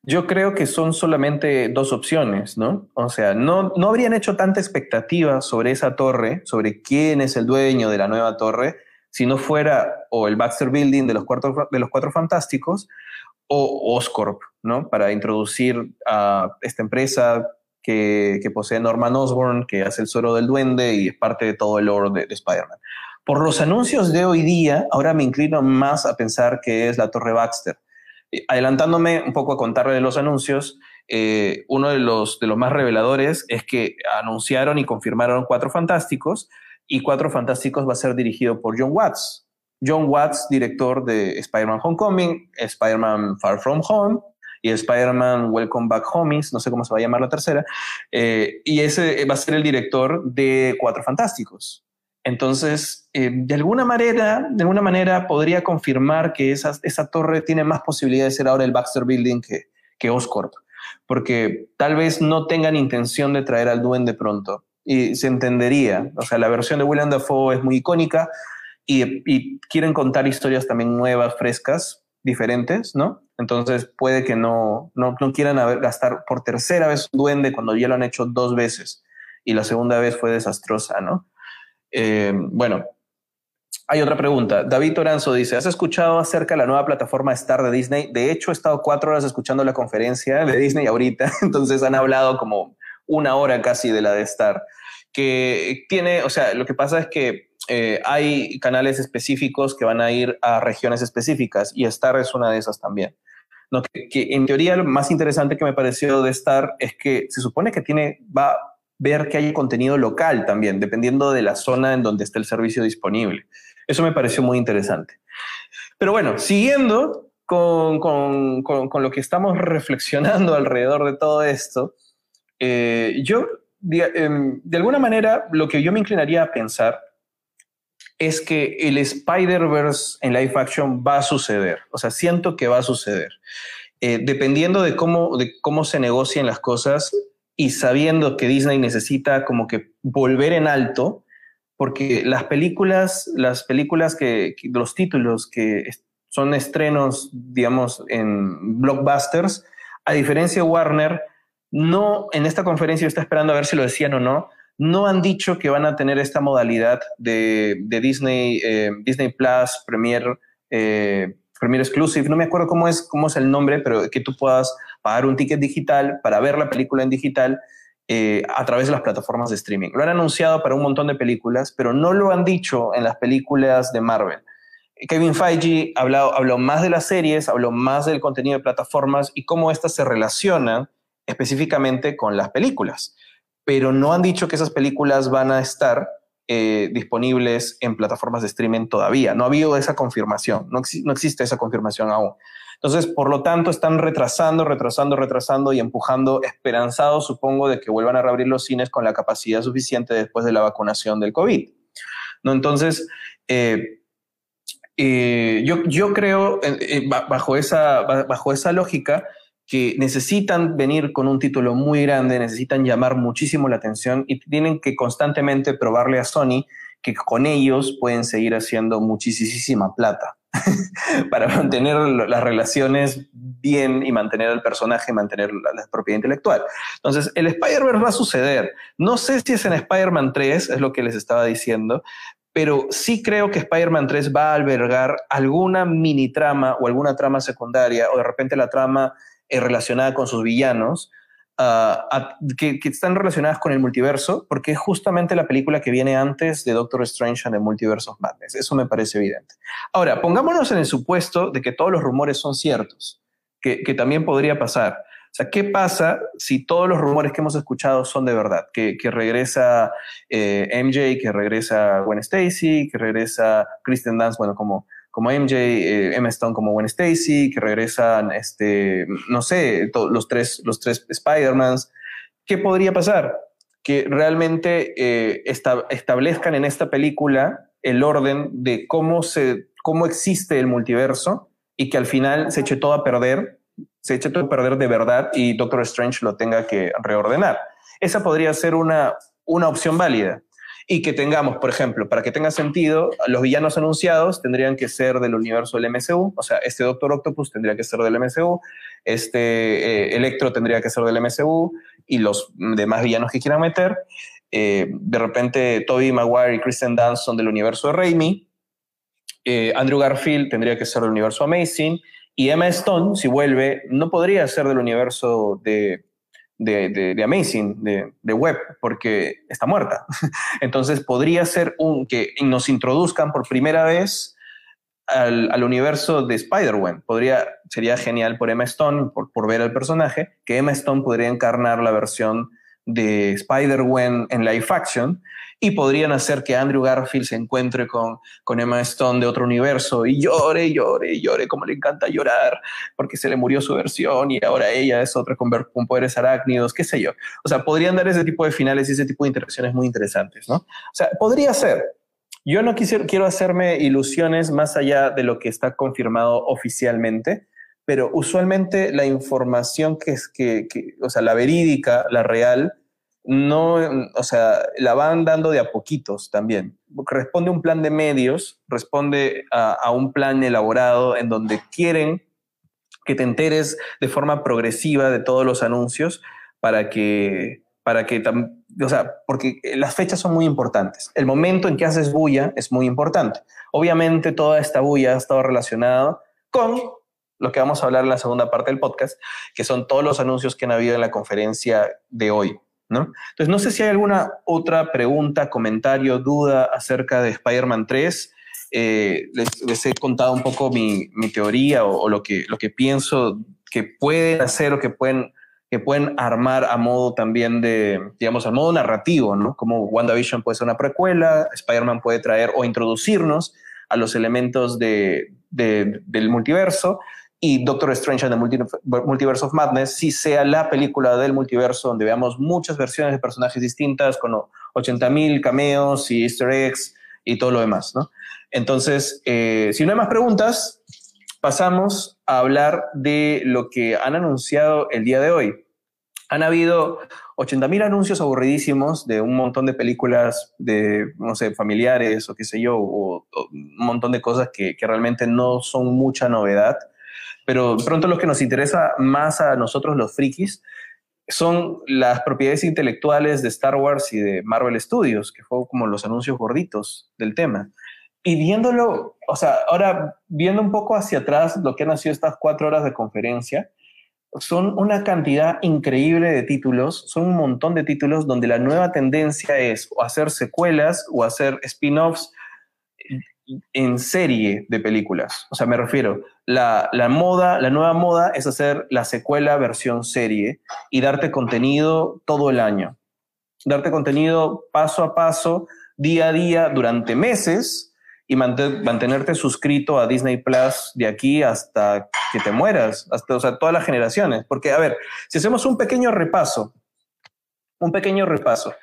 yo creo que son solamente dos opciones, ¿no? O sea, no, no habrían hecho tanta expectativa sobre esa torre, sobre quién es el dueño de la nueva torre, si no fuera o el Baxter Building de los, de los Cuatro Fantásticos o Oscorp, ¿no? Para introducir a esta empresa que, posee Norman Osborn, que hace el suero del duende y es parte de todo el lore de, de Spider-Man. Por los anuncios de hoy día, ahora me inclino más a pensar que es la Torre Baxter eh, adelantándome un poco a contarle de los anuncios, eh, uno de los, de los más reveladores es que anunciaron y confirmaron Cuatro Fantásticos y Cuatro Fantásticos va a ser dirigido por John Watts. John Watts, director de Spider-Man Homecoming, Spider-Man Far From Home y Spider-Man Welcome Back Homies, no sé cómo se va a llamar la tercera, eh, y ese va a ser el director de Cuatro Fantásticos. Entonces, eh, de alguna manera, de alguna manera podría confirmar que esa, esa torre tiene más posibilidad de ser ahora el Baxter Building que, que Oscorp, porque tal vez no tengan intención de traer al duende pronto y se entendería. O sea, la versión de William Dafoe es muy icónica y, y quieren contar historias también nuevas, frescas, diferentes, ¿no? Entonces puede que no, no, no quieran gastar por tercera vez un duende cuando ya lo han hecho dos veces y la segunda vez fue desastrosa, ¿no? Eh, bueno, hay otra pregunta. David Toranzo dice, ¿has escuchado acerca de la nueva plataforma Star de Disney? De hecho, he estado cuatro horas escuchando la conferencia de Disney ahorita, [LAUGHS] entonces han hablado como una hora casi de la de Star, que tiene, o sea, lo que pasa es que eh, hay canales específicos que van a ir a regiones específicas y Star es una de esas también. No, que, en teoría lo más interesante que me pareció de Star es que se supone que tiene, va ver que hay contenido local también, dependiendo de la zona en donde esté el servicio disponible. Eso me pareció muy interesante. Pero bueno, siguiendo con, con, con, lo que estamos [LAUGHS] reflexionando alrededor de todo esto, eh, yo, em, de, alguna manera, lo que yo me inclinaría a pensar es que el Spider-Verse en live action va a suceder. O sea, siento que va a suceder. Eh, dependiendo de cómo, de cómo se negocien las cosas, y sabiendo que Disney necesita como que volver en alto, porque las películas, las películas que, los títulos que son estrenos, digamos, en blockbusters, a diferencia de Warner, no, en esta conferencia, yo estoy esperando a ver si lo decían o no, no han dicho que van a tener esta modalidad de, Disney, eh, Disney Plus, Premier, eh, Premier Exclusive, no me acuerdo cómo es, cómo es el nombre, pero que tú puedas pagar un ticket digital para ver la película en digital eh, a través de las plataformas de streaming. Lo han anunciado para un montón de películas, pero no lo han dicho en las películas de Marvel. Kevin Feige habló, habló más de las series, habló más del contenido de plataformas y cómo éstas se relacionan específicamente con las películas. Pero no han dicho que esas películas van a estar eh, disponibles en plataformas de streaming todavía. No ha habido esa confirmación, no, no existe esa confirmación aún. Entonces, por lo tanto, están retrasando, retrasando, retrasando y empujando, esperanzados, supongo, de que vuelvan a reabrir los cines con la capacidad suficiente después de la vacunación del COVID. ¿No? Entonces, eh, eh, yo, yo, creo, bajo, esa, bajo esa lógica, que necesitan venir con un título muy grande, necesitan llamar muchísimo la atención y tienen que constantemente probarle a Sony que con ellos pueden seguir haciendo muchísima plata. [LAUGHS] para mantener las relaciones bien y mantener al personaje, mantener la, propiedad intelectual. Entonces, el Spider-Verse va a suceder. No sé si es en Spider-Man 3, es lo que les estaba diciendo, pero sí creo que Spider-Man 3 va a albergar alguna mini trama o alguna trama secundaria o de repente la trama relacionada con sus villanos que, están relacionadas con el multiverso, porque es justamente la película que viene antes de Doctor Strange and the Multiverse of Madness. Eso me parece evidente. Ahora, pongámonos en el supuesto de que todos los rumores son ciertos, que, también podría pasar. O sea, ¿qué pasa si todos los rumores que hemos escuchado son de verdad? Que, regresa eh, MJ, que regresa Gwen Stacy, que regresa Kristen Dance, bueno, como, como MJ, eh, Emma Stone como Gwen Stacy, que regresan, este, no sé, los tres, los tres Spider-Mans. ¿Qué podría pasar? Que realmente eh, establezcan en esta película el orden de cómo, se, cómo existe el multiverso y que al final se eche todo a perder se eche todo a perder de verdad y Doctor Strange lo tenga que reordenar. Esa podría ser una, una opción válida. Y que tengamos, por ejemplo, para que tenga sentido, los villanos anunciados tendrían que ser del universo del MCU, o sea, este Doctor Octopus tendría que ser del MCU, este eh, Electro tendría que ser del MCU y los demás villanos que quieran meter. Eh, de repente, Toby Maguire y Kristen Dunst son del universo de Raimi. Eh, Andrew Garfield tendría que ser del universo Amazing y Emma Stone, si vuelve, no podría ser del universo de, de, Amazing, de, de, Web, porque está muerta. [LAUGHS] Entonces podría ser un que nos introduzcan por primera vez al, al universo de Spider-Man. Sería genial por Emma Stone, por, por ver al personaje, que Emma Stone podría encarnar la versión de Spider-Gwen en live action y podrían hacer que Andrew Garfield se encuentre con, con Emma Stone de otro universo y llore, llore, llore, como le encanta llorar, porque se le murió su versión y ahora ella es otra con, con poderes arácnidos, qué sé yo. O sea, podrían dar ese tipo de finales y ese tipo de interacciones muy interesantes, ¿no? O sea, podría ser. Yo no quisiera, quiero hacerme ilusiones más allá de lo que está confirmado oficialmente, pero usualmente la información que es que, o sea, la verídica, la real, no, o sea, la van dando de a poquitos también. Responde a un plan de medios, responde a, un plan elaborado en donde quieren que te enteres de forma progresiva de todos los anuncios para que, para que, o sea, porque las fechas son muy importantes. El momento en que haces bulla es muy importante. Obviamente toda esta bulla ha estado relacionada con lo que vamos a hablar en la segunda parte del podcast, que son todos los anuncios que han habido en la conferencia de hoy. Entonces, no sé si hay alguna otra pregunta, comentario, duda acerca de Spider-Man 3. Eh, les, he contado un poco mi, teoría o, lo, que, lo que pienso que pueden hacer o que pueden, que pueden armar a modo también de, digamos, a modo narrativo, ¿no? Como WandaVision puede ser una precuela, Spider-Man puede traer o introducirnos a los elementos del multiverso y Doctor Strange and the Multiverse of Madness sí sea la película del multiverso donde veamos muchas versiones de personajes distintas con 80.000 cameos y easter eggs y todo lo demás, ¿no? Entonces, eh, si no hay más preguntas, pasamos a hablar de lo que han anunciado el día de hoy. Han habido 80.000 anuncios aburridísimos de un montón de películas de, no sé, familiares o qué sé yo, o, un montón de cosas que, que realmente no son mucha novedad pero pronto lo que nos interesa más a nosotros los frikis son las propiedades intelectuales de Star Wars y de Marvel Studios, que fue como los anuncios gorditos del tema. Y viéndolo, o sea, ahora viendo un poco hacia atrás lo que han sido estas cuatro horas de conferencia, son una cantidad increíble de títulos, son un montón de títulos donde la nueva tendencia es o hacer secuelas o hacer spin-offs en serie de películas. O sea, me refiero, la, moda, la nueva moda es hacer la secuela versión serie y darte contenido todo el año. Darte contenido paso a paso, día a día, durante meses y mantenerte suscrito a Disney Plus de aquí hasta que te mueras, hasta, o sea, todas las generaciones. Porque, a ver, si hacemos un pequeño repaso, un pequeño repaso,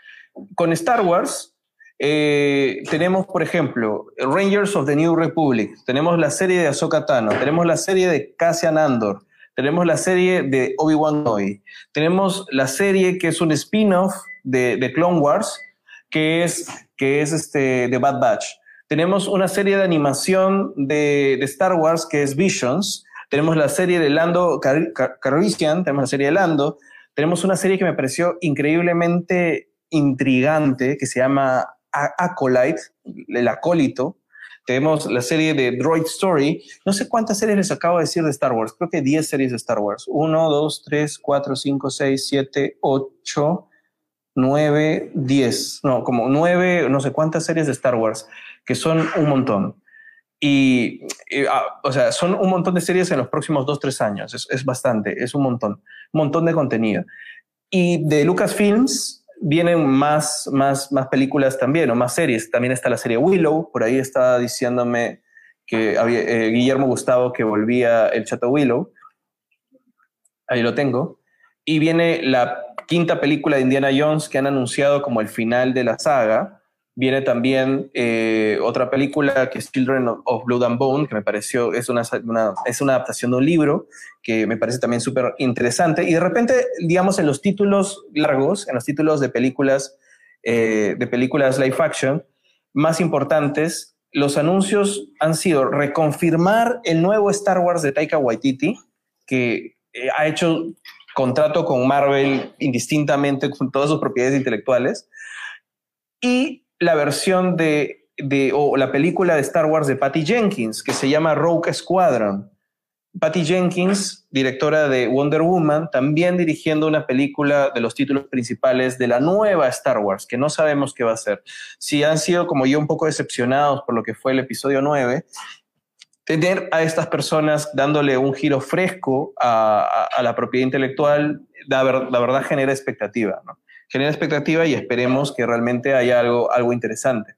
con Star Wars, eh, tenemos, por ejemplo, Rangers of the New Republic, tenemos la serie de Ahsoka Tano, tenemos la serie de Cassian Andor, tenemos la serie de Obi-Wan Kenobi, tenemos la serie que es un spin-off de, Clone Wars, que es, que es este, de Bad Batch. Tenemos una serie de animación de, Star Wars que es Visions, tenemos la serie de Lando Calrissian, tenemos la serie de Lando, tenemos una serie que me pareció increíblemente intrigante que se llama Acolyte, el acólito. Tenemos la serie de Droid Story. No sé cuántas series les acabo de decir de Star Wars. Creo que 10 series de Star Wars. 1, 2, 3, 4, 5, 6, 7, 8, 9, 10. No, como 9, no sé cuántas series de Star Wars, que son un montón. Y, ah, o sea, son un montón de series en los próximos dos, tres años. Es, es, bastante, es un montón, un montón de contenido. Y de Lucasfilms vienen más, más, más películas también, o más series. También está la serie Willow, por ahí estaba diciéndome que había, eh, Guillermo Gustavo que volvía el Chato Willow. Ahí lo tengo. Y viene la quinta película de Indiana Jones que han anunciado como el final de la saga Viene también eh, otra película que es Children of Blood and Bone, que me pareció, es una, es una adaptación de un libro que me parece también súper interesante. Y de repente, digamos, en los títulos largos, en los títulos de películas, eh, de películas live action, más importantes, los anuncios han sido reconfirmar el nuevo Star Wars de Taika Waititi, que eh, ha hecho contrato con Marvel indistintamente con todas sus propiedades intelectuales, y la versión de, o la película de Star Wars de Patty Jenkins, que se llama Rogue Squadron. Patty Jenkins, directora de Wonder Woman, también dirigiendo una película de los títulos principales de la nueva Star Wars, que no sabemos qué va a ser. Si han sido como yo un poco decepcionados por lo que fue el episodio 9, tener a estas personas dándole un giro fresco a, la propiedad intelectual, la, la verdad genera expectativa. ¿no? Genera expectativa y esperemos que realmente haya algo, algo interesante.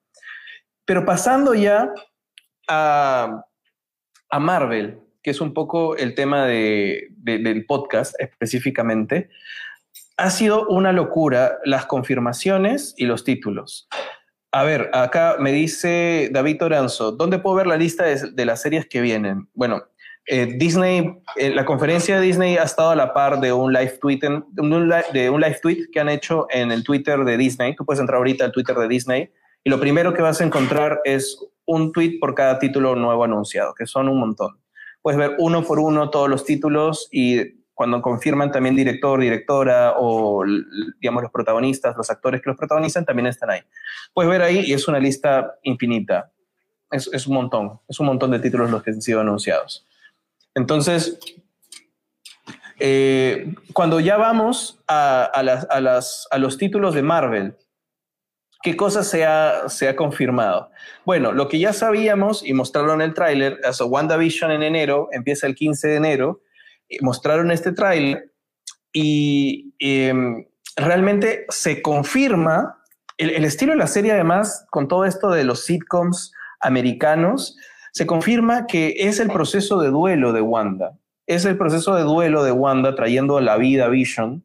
Pero pasando ya a, a Marvel, que es un poco el tema de, del podcast específicamente, ha sido una locura las confirmaciones y los títulos. A ver, acá me dice David Oranzo, ¿dónde puedo ver la lista de las series que vienen? Bueno, eh, Disney, eh, la conferencia de Disney ha estado a la par de un live tweet, de un live tweet que han hecho en el Twitter de Disney. Tú puedes entrar ahorita al Twitter de Disney y lo primero que vas a encontrar es un tweet por cada título nuevo anunciado, que son un montón. Puedes ver uno por uno todos los títulos y cuando confirman también director, directora o digamos los protagonistas, los actores que los protagonizan también están ahí. Puedes ver ahí y es una lista infinita. Es, es un montón, es un montón de títulos los que han sido anunciados. Entonces, eh, cuando ya vamos a, los títulos de Marvel, ¿qué cosa se ha, confirmado? Bueno, lo que ya sabíamos y mostraron el tráiler, eso, WandaVision en enero, empieza el 15 de enero, mostraron este tráiler y em, realmente se confirma el, estilo de la serie, además, con todo esto de los sitcoms americanos, se confirma que es el proceso de duelo de Wanda. Es el proceso de duelo de Wanda trayendo a la vida Vision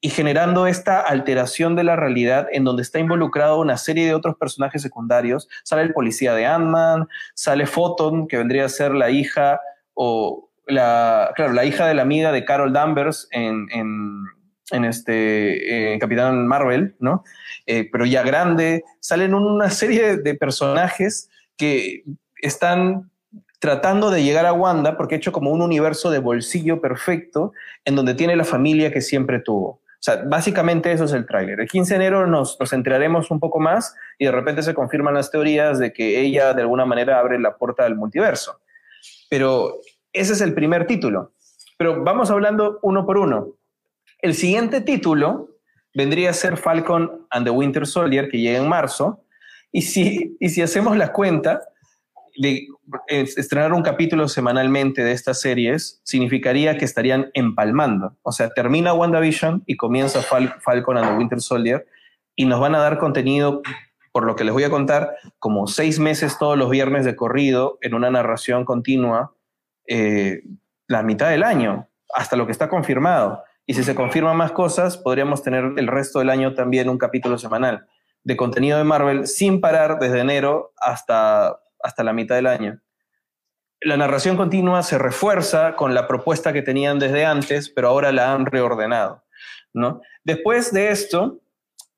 y generando esta alteración de la realidad en donde está involucrado una serie de otros personajes secundarios. Sale el policía de Ant-Man, sale Photon, que vendría a ser la hija o la, claro, la hija de la amiga de Carol Danvers en, en, este Capitán Marvel, ¿no? Eh, pero ya grande, salen una serie de personajes que están tratando de llegar a Wanda porque ha hecho como un universo de bolsillo perfecto en donde tiene la familia que siempre tuvo. O sea, básicamente eso es el tráiler. El 15 de enero nos, nos enteraremos un poco más y de repente se confirman las teorías de que ella de alguna manera abre la puerta del multiverso. Pero ese es el primer título. Pero vamos hablando uno por uno. El siguiente título vendría a ser Falcon and the Winter Soldier, que llega en marzo. Y si, y si hacemos la cuenta, estrenar un capítulo semanalmente de estas series significaría que estarían empalmando. O sea, termina WandaVision y comienza Falcon and the Winter Soldier y nos van a dar contenido, por lo que les voy a contar, como seis meses todos los viernes de corrido en una narración continua eh, la mitad del año, hasta lo que está confirmado. Y si se confirman más cosas, podríamos tener el resto del año también un capítulo semanal de contenido de Marvel sin parar desde enero hasta hasta la mitad del año. La narración continua se refuerza con la propuesta que tenían desde antes, pero ahora la han reordenado. ¿no? Después de esto,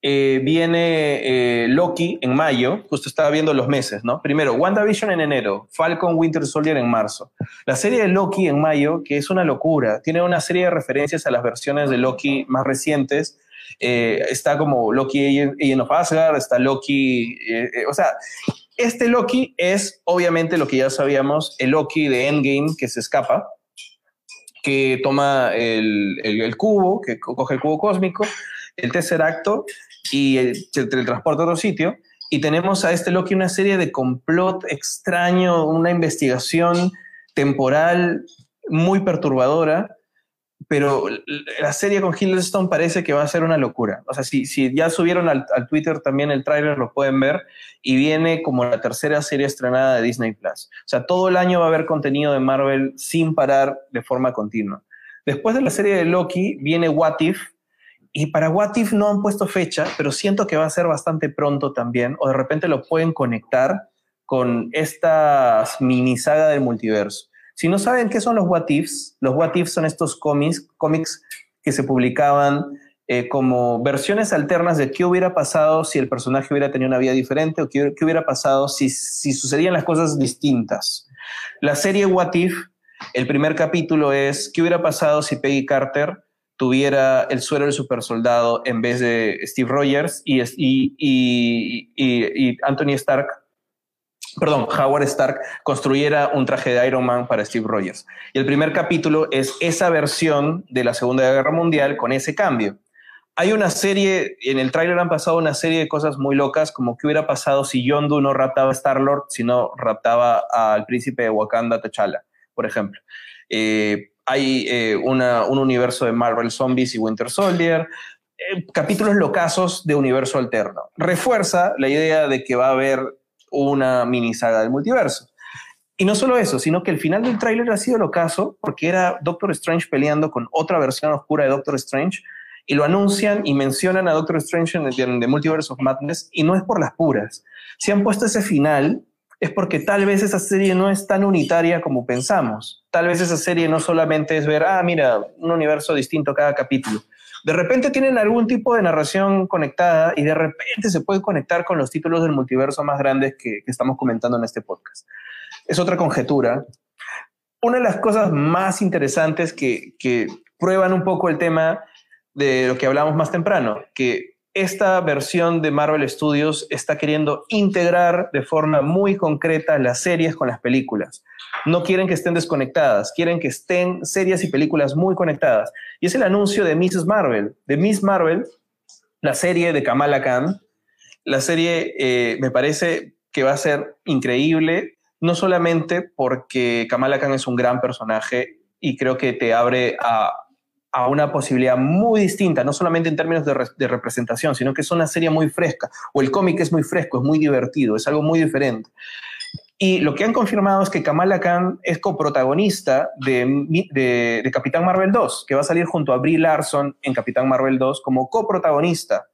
eh, viene eh, Loki en mayo, justo estaba viendo los meses, ¿no? Primero, WandaVision en enero, Falcon Winter Soldier en marzo. La serie de Loki en mayo, que es una locura, tiene una serie de referencias a las versiones de Loki más recientes. Eh, está como Loki Agent of Asgard, está Loki, o sea, este Loki es obviamente lo que ya sabíamos, el Loki de Endgame que se escapa, que toma el, cubo, que coge el cubo cósmico, el tercer acto y se teletransporta a otro sitio. y tenemos a este Loki una serie de complot extraño, una investigación temporal muy perturbadora, pero la serie con Hiddleston parece que va a ser una locura. O sea, si, ya subieron al, Twitter también el tráiler, lo pueden ver, y viene como la tercera serie estrenada de Disney Plus. O sea, todo el año va a haber contenido de Marvel sin parar de forma continua. Después de la serie de Loki viene What If, y para What If no han puesto fecha, pero siento que va a ser bastante pronto también, o de repente lo pueden conectar con esta mini saga del multiverso. Si no saben qué son los What Ifs, los What Ifs son estos cómics, cómics que se publicaban eh, como versiones alternas de qué hubiera pasado si el personaje hubiera tenido una vida diferente o qué, hubiera pasado si, sucedían las cosas distintas. La serie What If, el primer capítulo es qué hubiera pasado si Peggy Carter tuviera el suero del supersoldado en vez de Steve Rogers y, Anthony Stark, perdón, Howard Stark construyera un traje de Iron Man para Steve Rogers. Y el primer capítulo es esa versión de la Segunda Guerra Mundial con ese cambio. Hay una serie, en el tráiler han pasado una serie de cosas muy locas, como qué hubiera pasado si Yondu no raptaba a Star-Lord, sino raptaba al príncipe de Wakanda, T'Challa, por ejemplo. Eh, hay eh, un universo de Marvel Zombies y Winter Soldier, eh, capítulos locazos de universo alterno. Refuerza la idea de que va a haber una mini saga del multiverso. Y no solo eso, sino que el final del tráiler ha sido locazo porque era Doctor Strange peleando con otra versión oscura de Doctor Strange y lo anuncian y mencionan a Doctor Strange en The Multiverse of Madness y no es por las puras. Si han puesto ese final es porque tal vez esa serie no es tan unitaria como pensamos. Tal vez esa serie no solamente es ver, ah, mira, un universo distinto cada capítulo. De repente tienen algún tipo de narración conectada y de repente se puede conectar con los títulos del multiverso más grandes que, estamos comentando en este podcast. Es otra conjetura. Una de las cosas más interesantes que, que prueban un poco el tema de lo que hablamos más temprano, que esta versión de Marvel Studios está queriendo integrar de forma muy concreta las series con las películas. No quieren que estén desconectadas, quieren que estén series y películas muy conectadas. Y es el anuncio de Mrs. Marvel, de Miss Marvel, la serie de Kamala Khan. La serie eh, me parece que va a ser increíble, no solamente porque Kamala Khan es un gran personaje y creo que te abre a a una posibilidad muy distinta, no solamente en términos de, representación, sino que es una serie muy fresca, o el cómic es muy fresco, es muy divertido, es algo muy diferente. Y lo que han confirmado es que Kamala Khan es coprotagonista de, de, Capitán Marvel 2, que va a salir junto a Brie Larson en Capitán Marvel 2 como coprotagonista.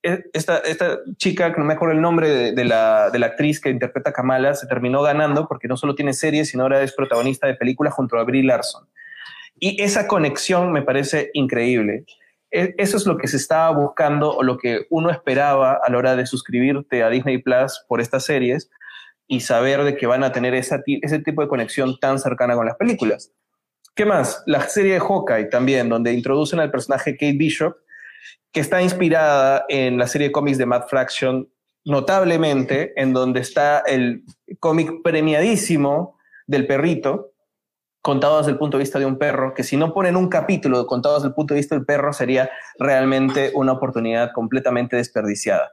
E, esta, esta chica, que no me acuerdo el nombre de, la, de actriz que interpreta Kamala, se terminó ganando porque no solo tiene series, sino ahora es protagonista de películas junto a Brie Larson. Y esa conexión me parece increíble. E, eso es lo que se estaba buscando o lo que uno esperaba a la hora de suscribirte a Disney Plus por estas series y saber de que van a tener ese tipo de conexión tan cercana con las películas. ¿Qué más? La serie de Hawkeye también, donde introducen al personaje Kate Bishop, que está inspirada en la serie de cómics de Matt Fraction, notablemente, en donde está el cómic premiadísimo del perrito, contado desde el punto de vista de un perro, que si no ponen un capítulo contado desde el punto de vista del perro sería realmente una oportunidad completamente desperdiciada.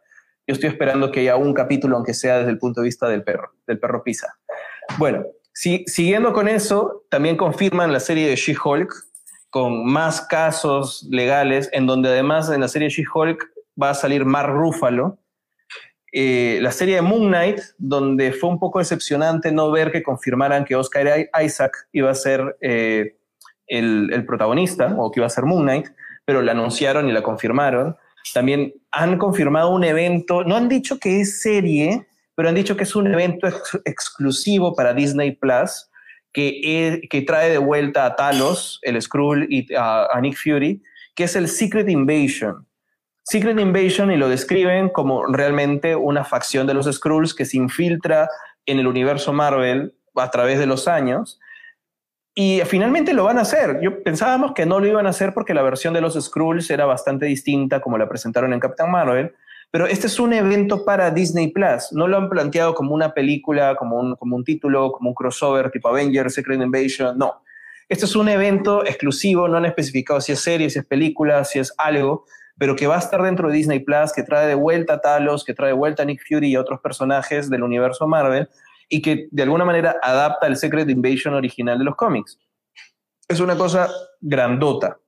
Yo estoy esperando que haya un capítulo, aunque sea desde el punto de vista del perro, del perro Pisa. Bueno, si, siguiendo con eso, también confirman la serie de She-Hulk con más casos legales, en donde además en la serie She-Hulk va a salir Mark Ruffalo, eh, la serie de Moon Knight, donde fue un poco decepcionante no ver que confirmaran que Oscar Isaac iba a ser eh, el, protagonista o que iba a ser Moon Knight, pero la anunciaron y la confirmaron. También han confirmado un evento, no han dicho que es serie, pero han dicho que es un evento exclusivo para Disney Plus, que, que, trae de vuelta a Talos, el Skrull y a Nick Fury, que es el Secret Invasion. Secret Invasion y lo describen como realmente una facción de los Skrulls que se infiltra en el universo Marvel a través de los años. Y finalmente lo van a hacer. Yo pensábamos que no lo iban a hacer porque la versión de los Skrulls era bastante distinta como la presentaron en Captain Marvel. Pero este es un evento para Disney Plus. No lo han planteado como una película, como un, como un título, como un crossover tipo Avengers, Secret Invasion. No. Este es un evento exclusivo. No han especificado si es serie, si es película, si es algo pero que va a estar dentro de Disney Plus, que trae de vuelta a Talos, que trae de vuelta a Nick Fury y otros personajes del universo Marvel, y que de alguna manera adapta el Secret Invasion original de los cómics. Es una cosa grandota.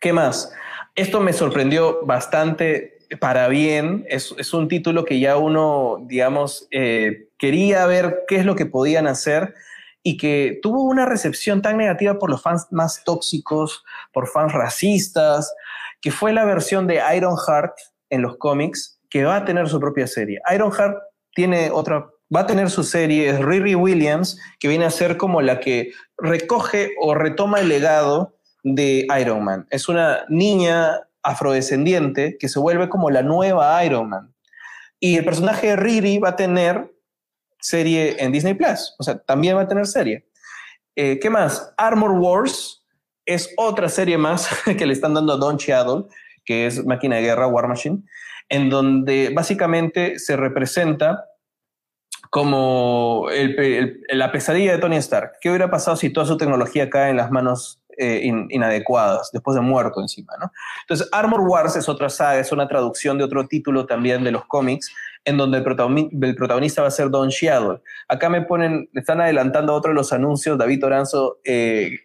¿Qué más? Esto me sorprendió bastante para bien. Es, un título que ya uno, digamos, eh, quería ver qué es lo que podían hacer y que tuvo una recepción tan negativa por los fans más tóxicos, por fans racistas, que fue la versión de Ironheart en los cómics, que va a tener su propia serie. Ironheart tiene otra, va a tener su serie, es Riri Williams, que viene a ser como la que recoge o retoma el legado de Iron Man. Es una niña afrodescendiente que se vuelve como la nueva Iron Man. Y el personaje de Riri va a tener serie en Disney Plus. O sea, también va a tener serie. Eh, ¿Qué más? Armor Wars es otra serie más [LAUGHS] que le están dando a Don Cheadle, que es Máquina de Guerra, War Machine, en donde básicamente se representa como la pesadilla de Tony Stark. ¿Qué hubiera pasado si toda su tecnología cae en las manos eh, inadecuadas, después de muerto encima, ¿no? Entonces, Armor Wars es otra saga, es una traducción de otro título también de los cómics, en donde el, protagonista, va a ser Don Cheadle. Acá me ponen, están adelantando otro de los anuncios, David Oranzo eh,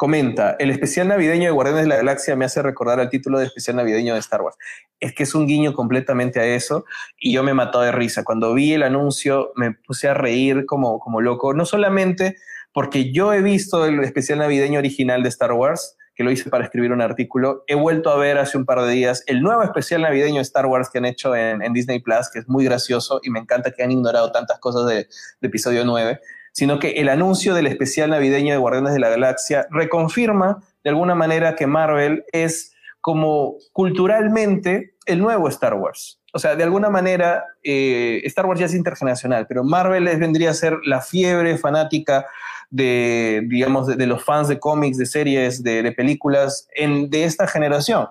comenta, el especial navideño de Guardianes de la Galaxia me hace recordar al título de especial navideño de Star Wars. Es que es un guiño completamente a eso y yo me mató de risa. Cuando vi el anuncio me puse a reír como, como loco, no solamente porque yo he visto el especial navideño original de Star Wars, que lo hice para escribir un artículo. He vuelto a ver hace un par de días el nuevo especial navideño de Star Wars que han hecho en, Disney Plus, que es muy gracioso y me encanta que han ignorado tantas cosas de, de episodio 9, sino que el anuncio del especial navideño de Guardianes de la Galaxia reconfirma de alguna manera que Marvel es como culturalmente el nuevo Star Wars. O sea, de alguna manera, eh, Star Wars ya es internacional, pero Marvel les vendría a ser la fiebre fanática de, digamos, de, los fans de cómics, de series, de, películas de esta generación.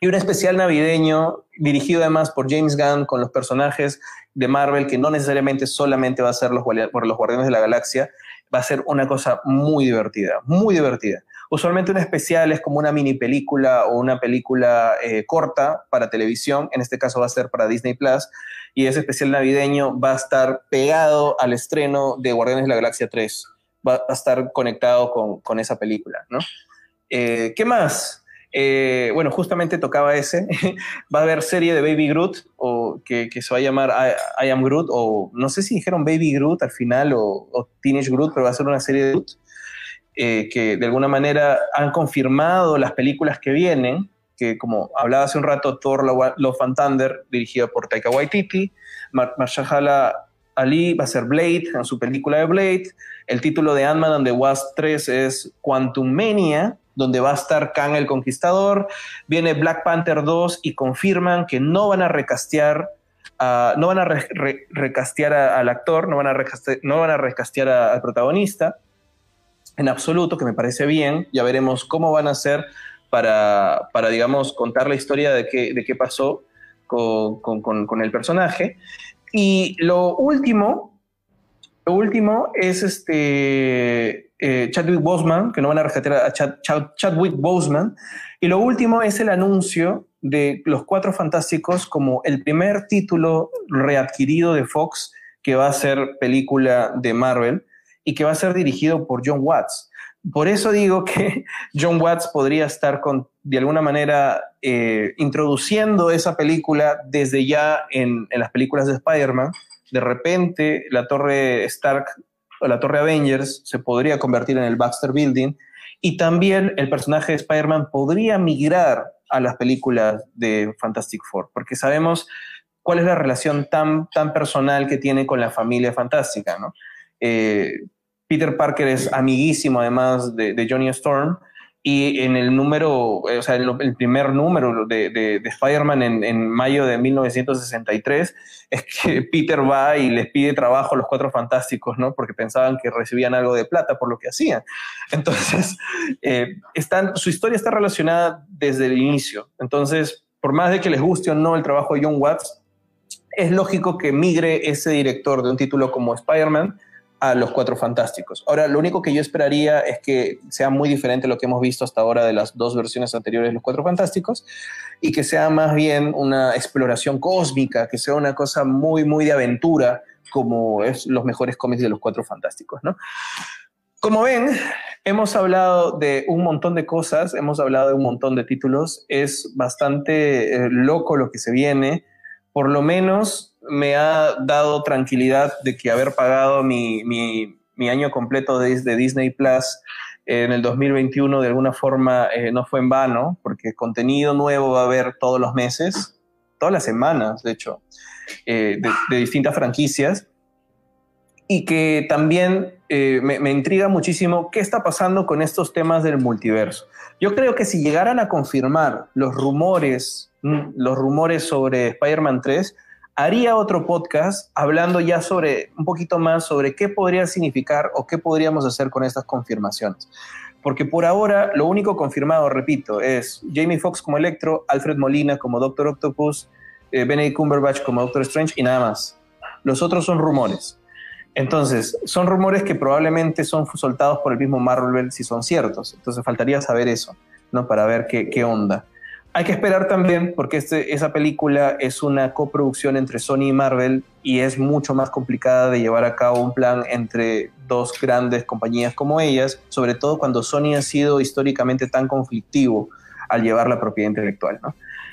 Y un especial navideño dirigido además por James Gunn con los personajes de Marvel, que no necesariamente solamente va a ser los, por los Guardianes de la Galaxia, va a ser una cosa muy divertida, muy divertida. Usualmente un especial es como una mini película o una película eh, corta para televisión, en este caso va a ser para Disney Plus, y ese especial navideño va a estar pegado al estreno de Guardianes de la Galaxia 3, va a estar conectado con, esa película, ¿no? Eh, ¿Qué más? Eh, bueno, justamente tocaba ese. [LAUGHS] va a haber serie de Baby Groot, o que, se va a llamar I, Am Groot, o no sé si dijeron Baby Groot al final, o, Teenage Groot, pero va a ser una serie de Groot. Eh, que de alguna manera han confirmado las películas que vienen, que como hablaba hace un rato, Thor Love and Thunder, dirigida por Taika Waititi, Marshala Ali va a ser Blade en su película de Blade, el título de Ant-Man and the Wasp 3 es Quantum Mania, donde va a estar Kang el Conquistador, viene Black Panther 2 y confirman que no van a recastear no van a recastear al actor, no van a recastear, no van a recastear al protagonista, en absoluto, que me parece bien. Ya veremos cómo van a hacer para, para digamos, contar la historia de qué, de qué pasó con, con, con, el personaje. Y lo último, lo último es este eh, Chadwick Boseman, que no van a rescatar a Chadwick Boseman. Y lo último es el anuncio de Los Cuatro Fantásticos como el primer título readquirido de Fox que va a ser película de Marvel y que va a ser dirigido por John Watts. Por eso digo [LAUGHS] que John Watts podría estar con, de alguna manera eh, introduciendo esa película desde ya en, las películas de Spider-Man. De repente la torre Stark la torre Avengers se podría convertir en el Baxter Building y también el personaje de Spider-Man podría migrar a las películas de Fantastic Four, porque sabemos cuál es la relación tan, tan personal que tiene con la familia fantástica, ¿no? Eh, Peter Parker es amiguísimo además de, Johnny Storm. Y en el número, eh, o sea, el, primer número de, de, Spider-Man en, mayo de 1963 es que [LAUGHS] Peter va y les pide trabajo a los cuatro fantásticos, ¿no? Porque pensaban que recibían algo de plata por lo que hacían. [LAUGHS] Entonces, eh, están, su historia está relacionada desde el inicio. Entonces, por más de que les guste o no el trabajo de John Watts, es lógico que migre ese director de un título como Spider-Man a los Cuatro Fantásticos. Ahora, lo único que yo esperaría es que sea muy diferente lo que hemos visto hasta ahora de las dos versiones anteriores de los Cuatro Fantásticos y que sea más bien una exploración cósmica, que sea una cosa muy, muy de aventura, como es los mejores cómics de los Cuatro Fantásticos, ¿no? Como ven, hemos hablado de un montón de cosas, hemos hablado de un montón de títulos, es bastante eh, loco lo que se viene, por lo menos me ha dado tranquilidad de que haber pagado mi, año completo de, Disney Plus en el 2021 de alguna forma eh, no fue en vano, porque contenido nuevo va a haber todos los meses, todas las semanas, de hecho, eh, de, distintas franquicias, y que también eh, me, me, intriga muchísimo qué está pasando con estos temas del multiverso. Yo creo que si llegaran a confirmar los rumores, mm, los rumores sobre Spider-Man 3, haría otro podcast hablando ya sobre un poquito más sobre qué podría significar o qué podríamos hacer con estas confirmaciones. Porque por ahora lo único confirmado, repito, es Jamie Foxx como Electro, Alfred Molina como Doctor Octopus, eh, Benedict Cumberbatch como Doctor Strange y nada más. Los otros son rumores. Entonces, son rumores que probablemente son soltados por el mismo Marvel si son ciertos. Entonces, faltaría saber eso, ¿no? Para ver qué, qué onda. Hay que esperar también porque este, esa película es una coproducción entre Sony y Marvel y es mucho más complicada de llevar a cabo un plan entre dos grandes compañías como ellas, sobre todo cuando Sony ha sido históricamente tan conflictivo al llevar la propiedad intelectual.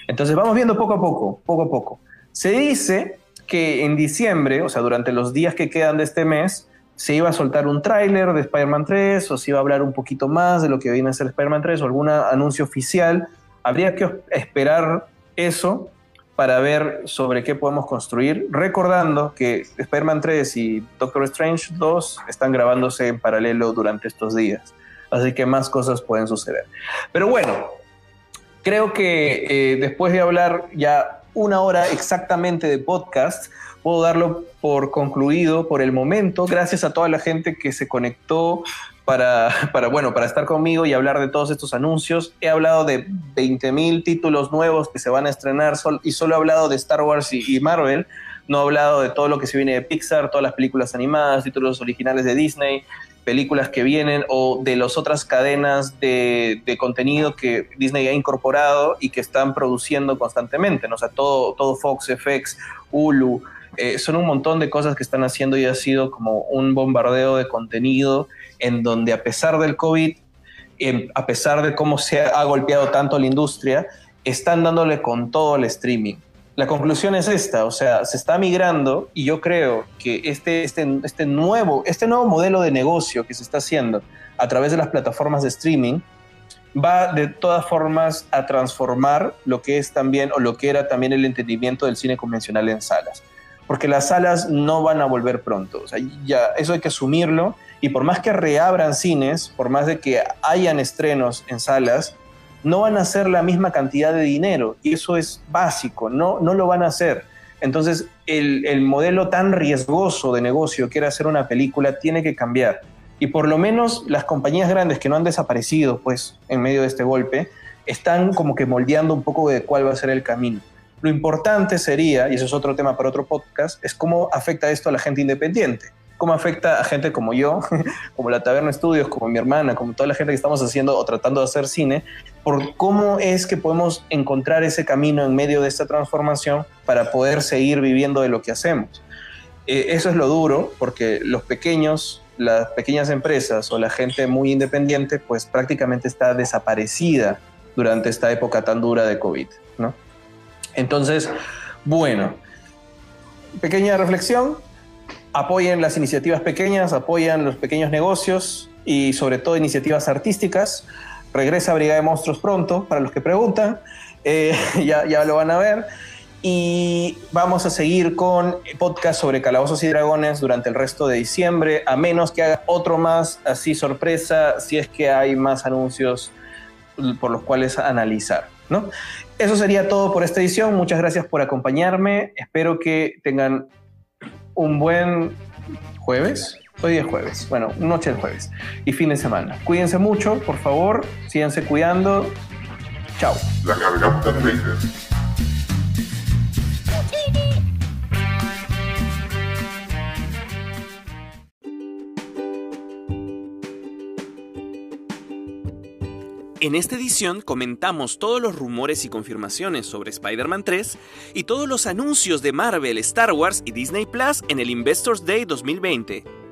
Entonces vamos viendo poco a poco, poco a poco. Se dice que en diciembre, o sea, durante los días que quedan de este mes, se iba a soltar un tráiler de Spider-Man 3 o se iba a hablar un poquito más de lo que viene a ser Spider-Man 3 o algún anuncio oficial habría que esperar eso para ver sobre qué podemos construir, recordando que Spider-Man 3 y Doctor Strange 2 están grabándose en paralelo durante estos días, así que más cosas pueden suceder. Pero bueno, creo que eh, después de hablar ya una hora exactamente de podcast, puedo darlo por concluido por el momento, gracias a toda la gente que se conectó para, para, bueno, para estar conmigo y hablar de todos estos anuncios. He hablado de 20.000 títulos nuevos que se van a estrenar y solo he hablado de Star Wars y, Marvel. No he hablado de todo lo que se viene de Pixar, todas las películas animadas, títulos originales de Disney, películas que vienen o de las otras cadenas de, de, contenido que Disney ha incorporado y que están produciendo constantemente. ¿no? O sea, todo, todo Fox, FX, Hulu, eh, son un montón de cosas que están haciendo y ha sido como un bombardeo de contenido en donde a pesar del COVID, em, a pesar de cómo se ha golpeado tanto la industria, están dándole con todo el streaming. La conclusión es esta, o sea, se está migrando y yo creo que este, este, este, nuevo, este nuevo modelo de negocio que se está haciendo a través de las plataformas de streaming va de todas formas a transformar lo que es también o lo que era también el entendimiento del cine convencional en salas porque las salas no van a volver pronto. O sea, ya eso hay que asumirlo. Y por más que reabran cines, por más de que hayan estrenos en salas, no van a hacer la misma cantidad de dinero. Y eso es básico, no, no lo van a hacer. Entonces, el, el modelo tan riesgoso de negocio que era hacer una película tiene que cambiar. Y por lo menos las compañías grandes que no han desaparecido, pues, en medio de este golpe, están como que moldeando un poco de cuál va a ser el camino. Lo importante sería, y eso es otro tema para otro podcast, es cómo afecta esto a la gente independiente. Cómo afecta a gente como yo, [LAUGHS] como la Taberna Estudios, como mi hermana, como toda la gente que estamos haciendo o tratando de hacer cine, por cómo es que podemos encontrar ese camino en medio de esta transformación para poder seguir viviendo de lo que hacemos. Eh, eso es lo duro, porque los pequeños, las pequeñas empresas o la gente muy independiente, pues prácticamente está desaparecida durante esta época tan dura de COVID, ¿no? Entonces, bueno, pequeña reflexión, apoyen las iniciativas pequeñas, apoyan los pequeños negocios y sobre todo iniciativas artísticas. Regresa Brigada de Monstruos pronto, para los que preguntan, eh, [LAUGHS] ya, ya lo van a ver. Y vamos a seguir con podcast sobre calabozos y dragones durante el resto de diciembre, a menos que haga otro más, así sorpresa, si es que hay más anuncios por los cuales analizar. ¿no? Eso sería todo por esta edición. Muchas gracias por acompañarme. Espero que tengan un buen jueves. Hoy es jueves. Bueno, noche de jueves y fin de semana. Cuídense mucho, por favor. Síganse cuidando. Chao. La En esta edición comentamos todos los rumores y confirmaciones sobre Spider-Man 3 y todos los anuncios de Marvel, Star Wars y Disney Plus en el Investors Day 2020.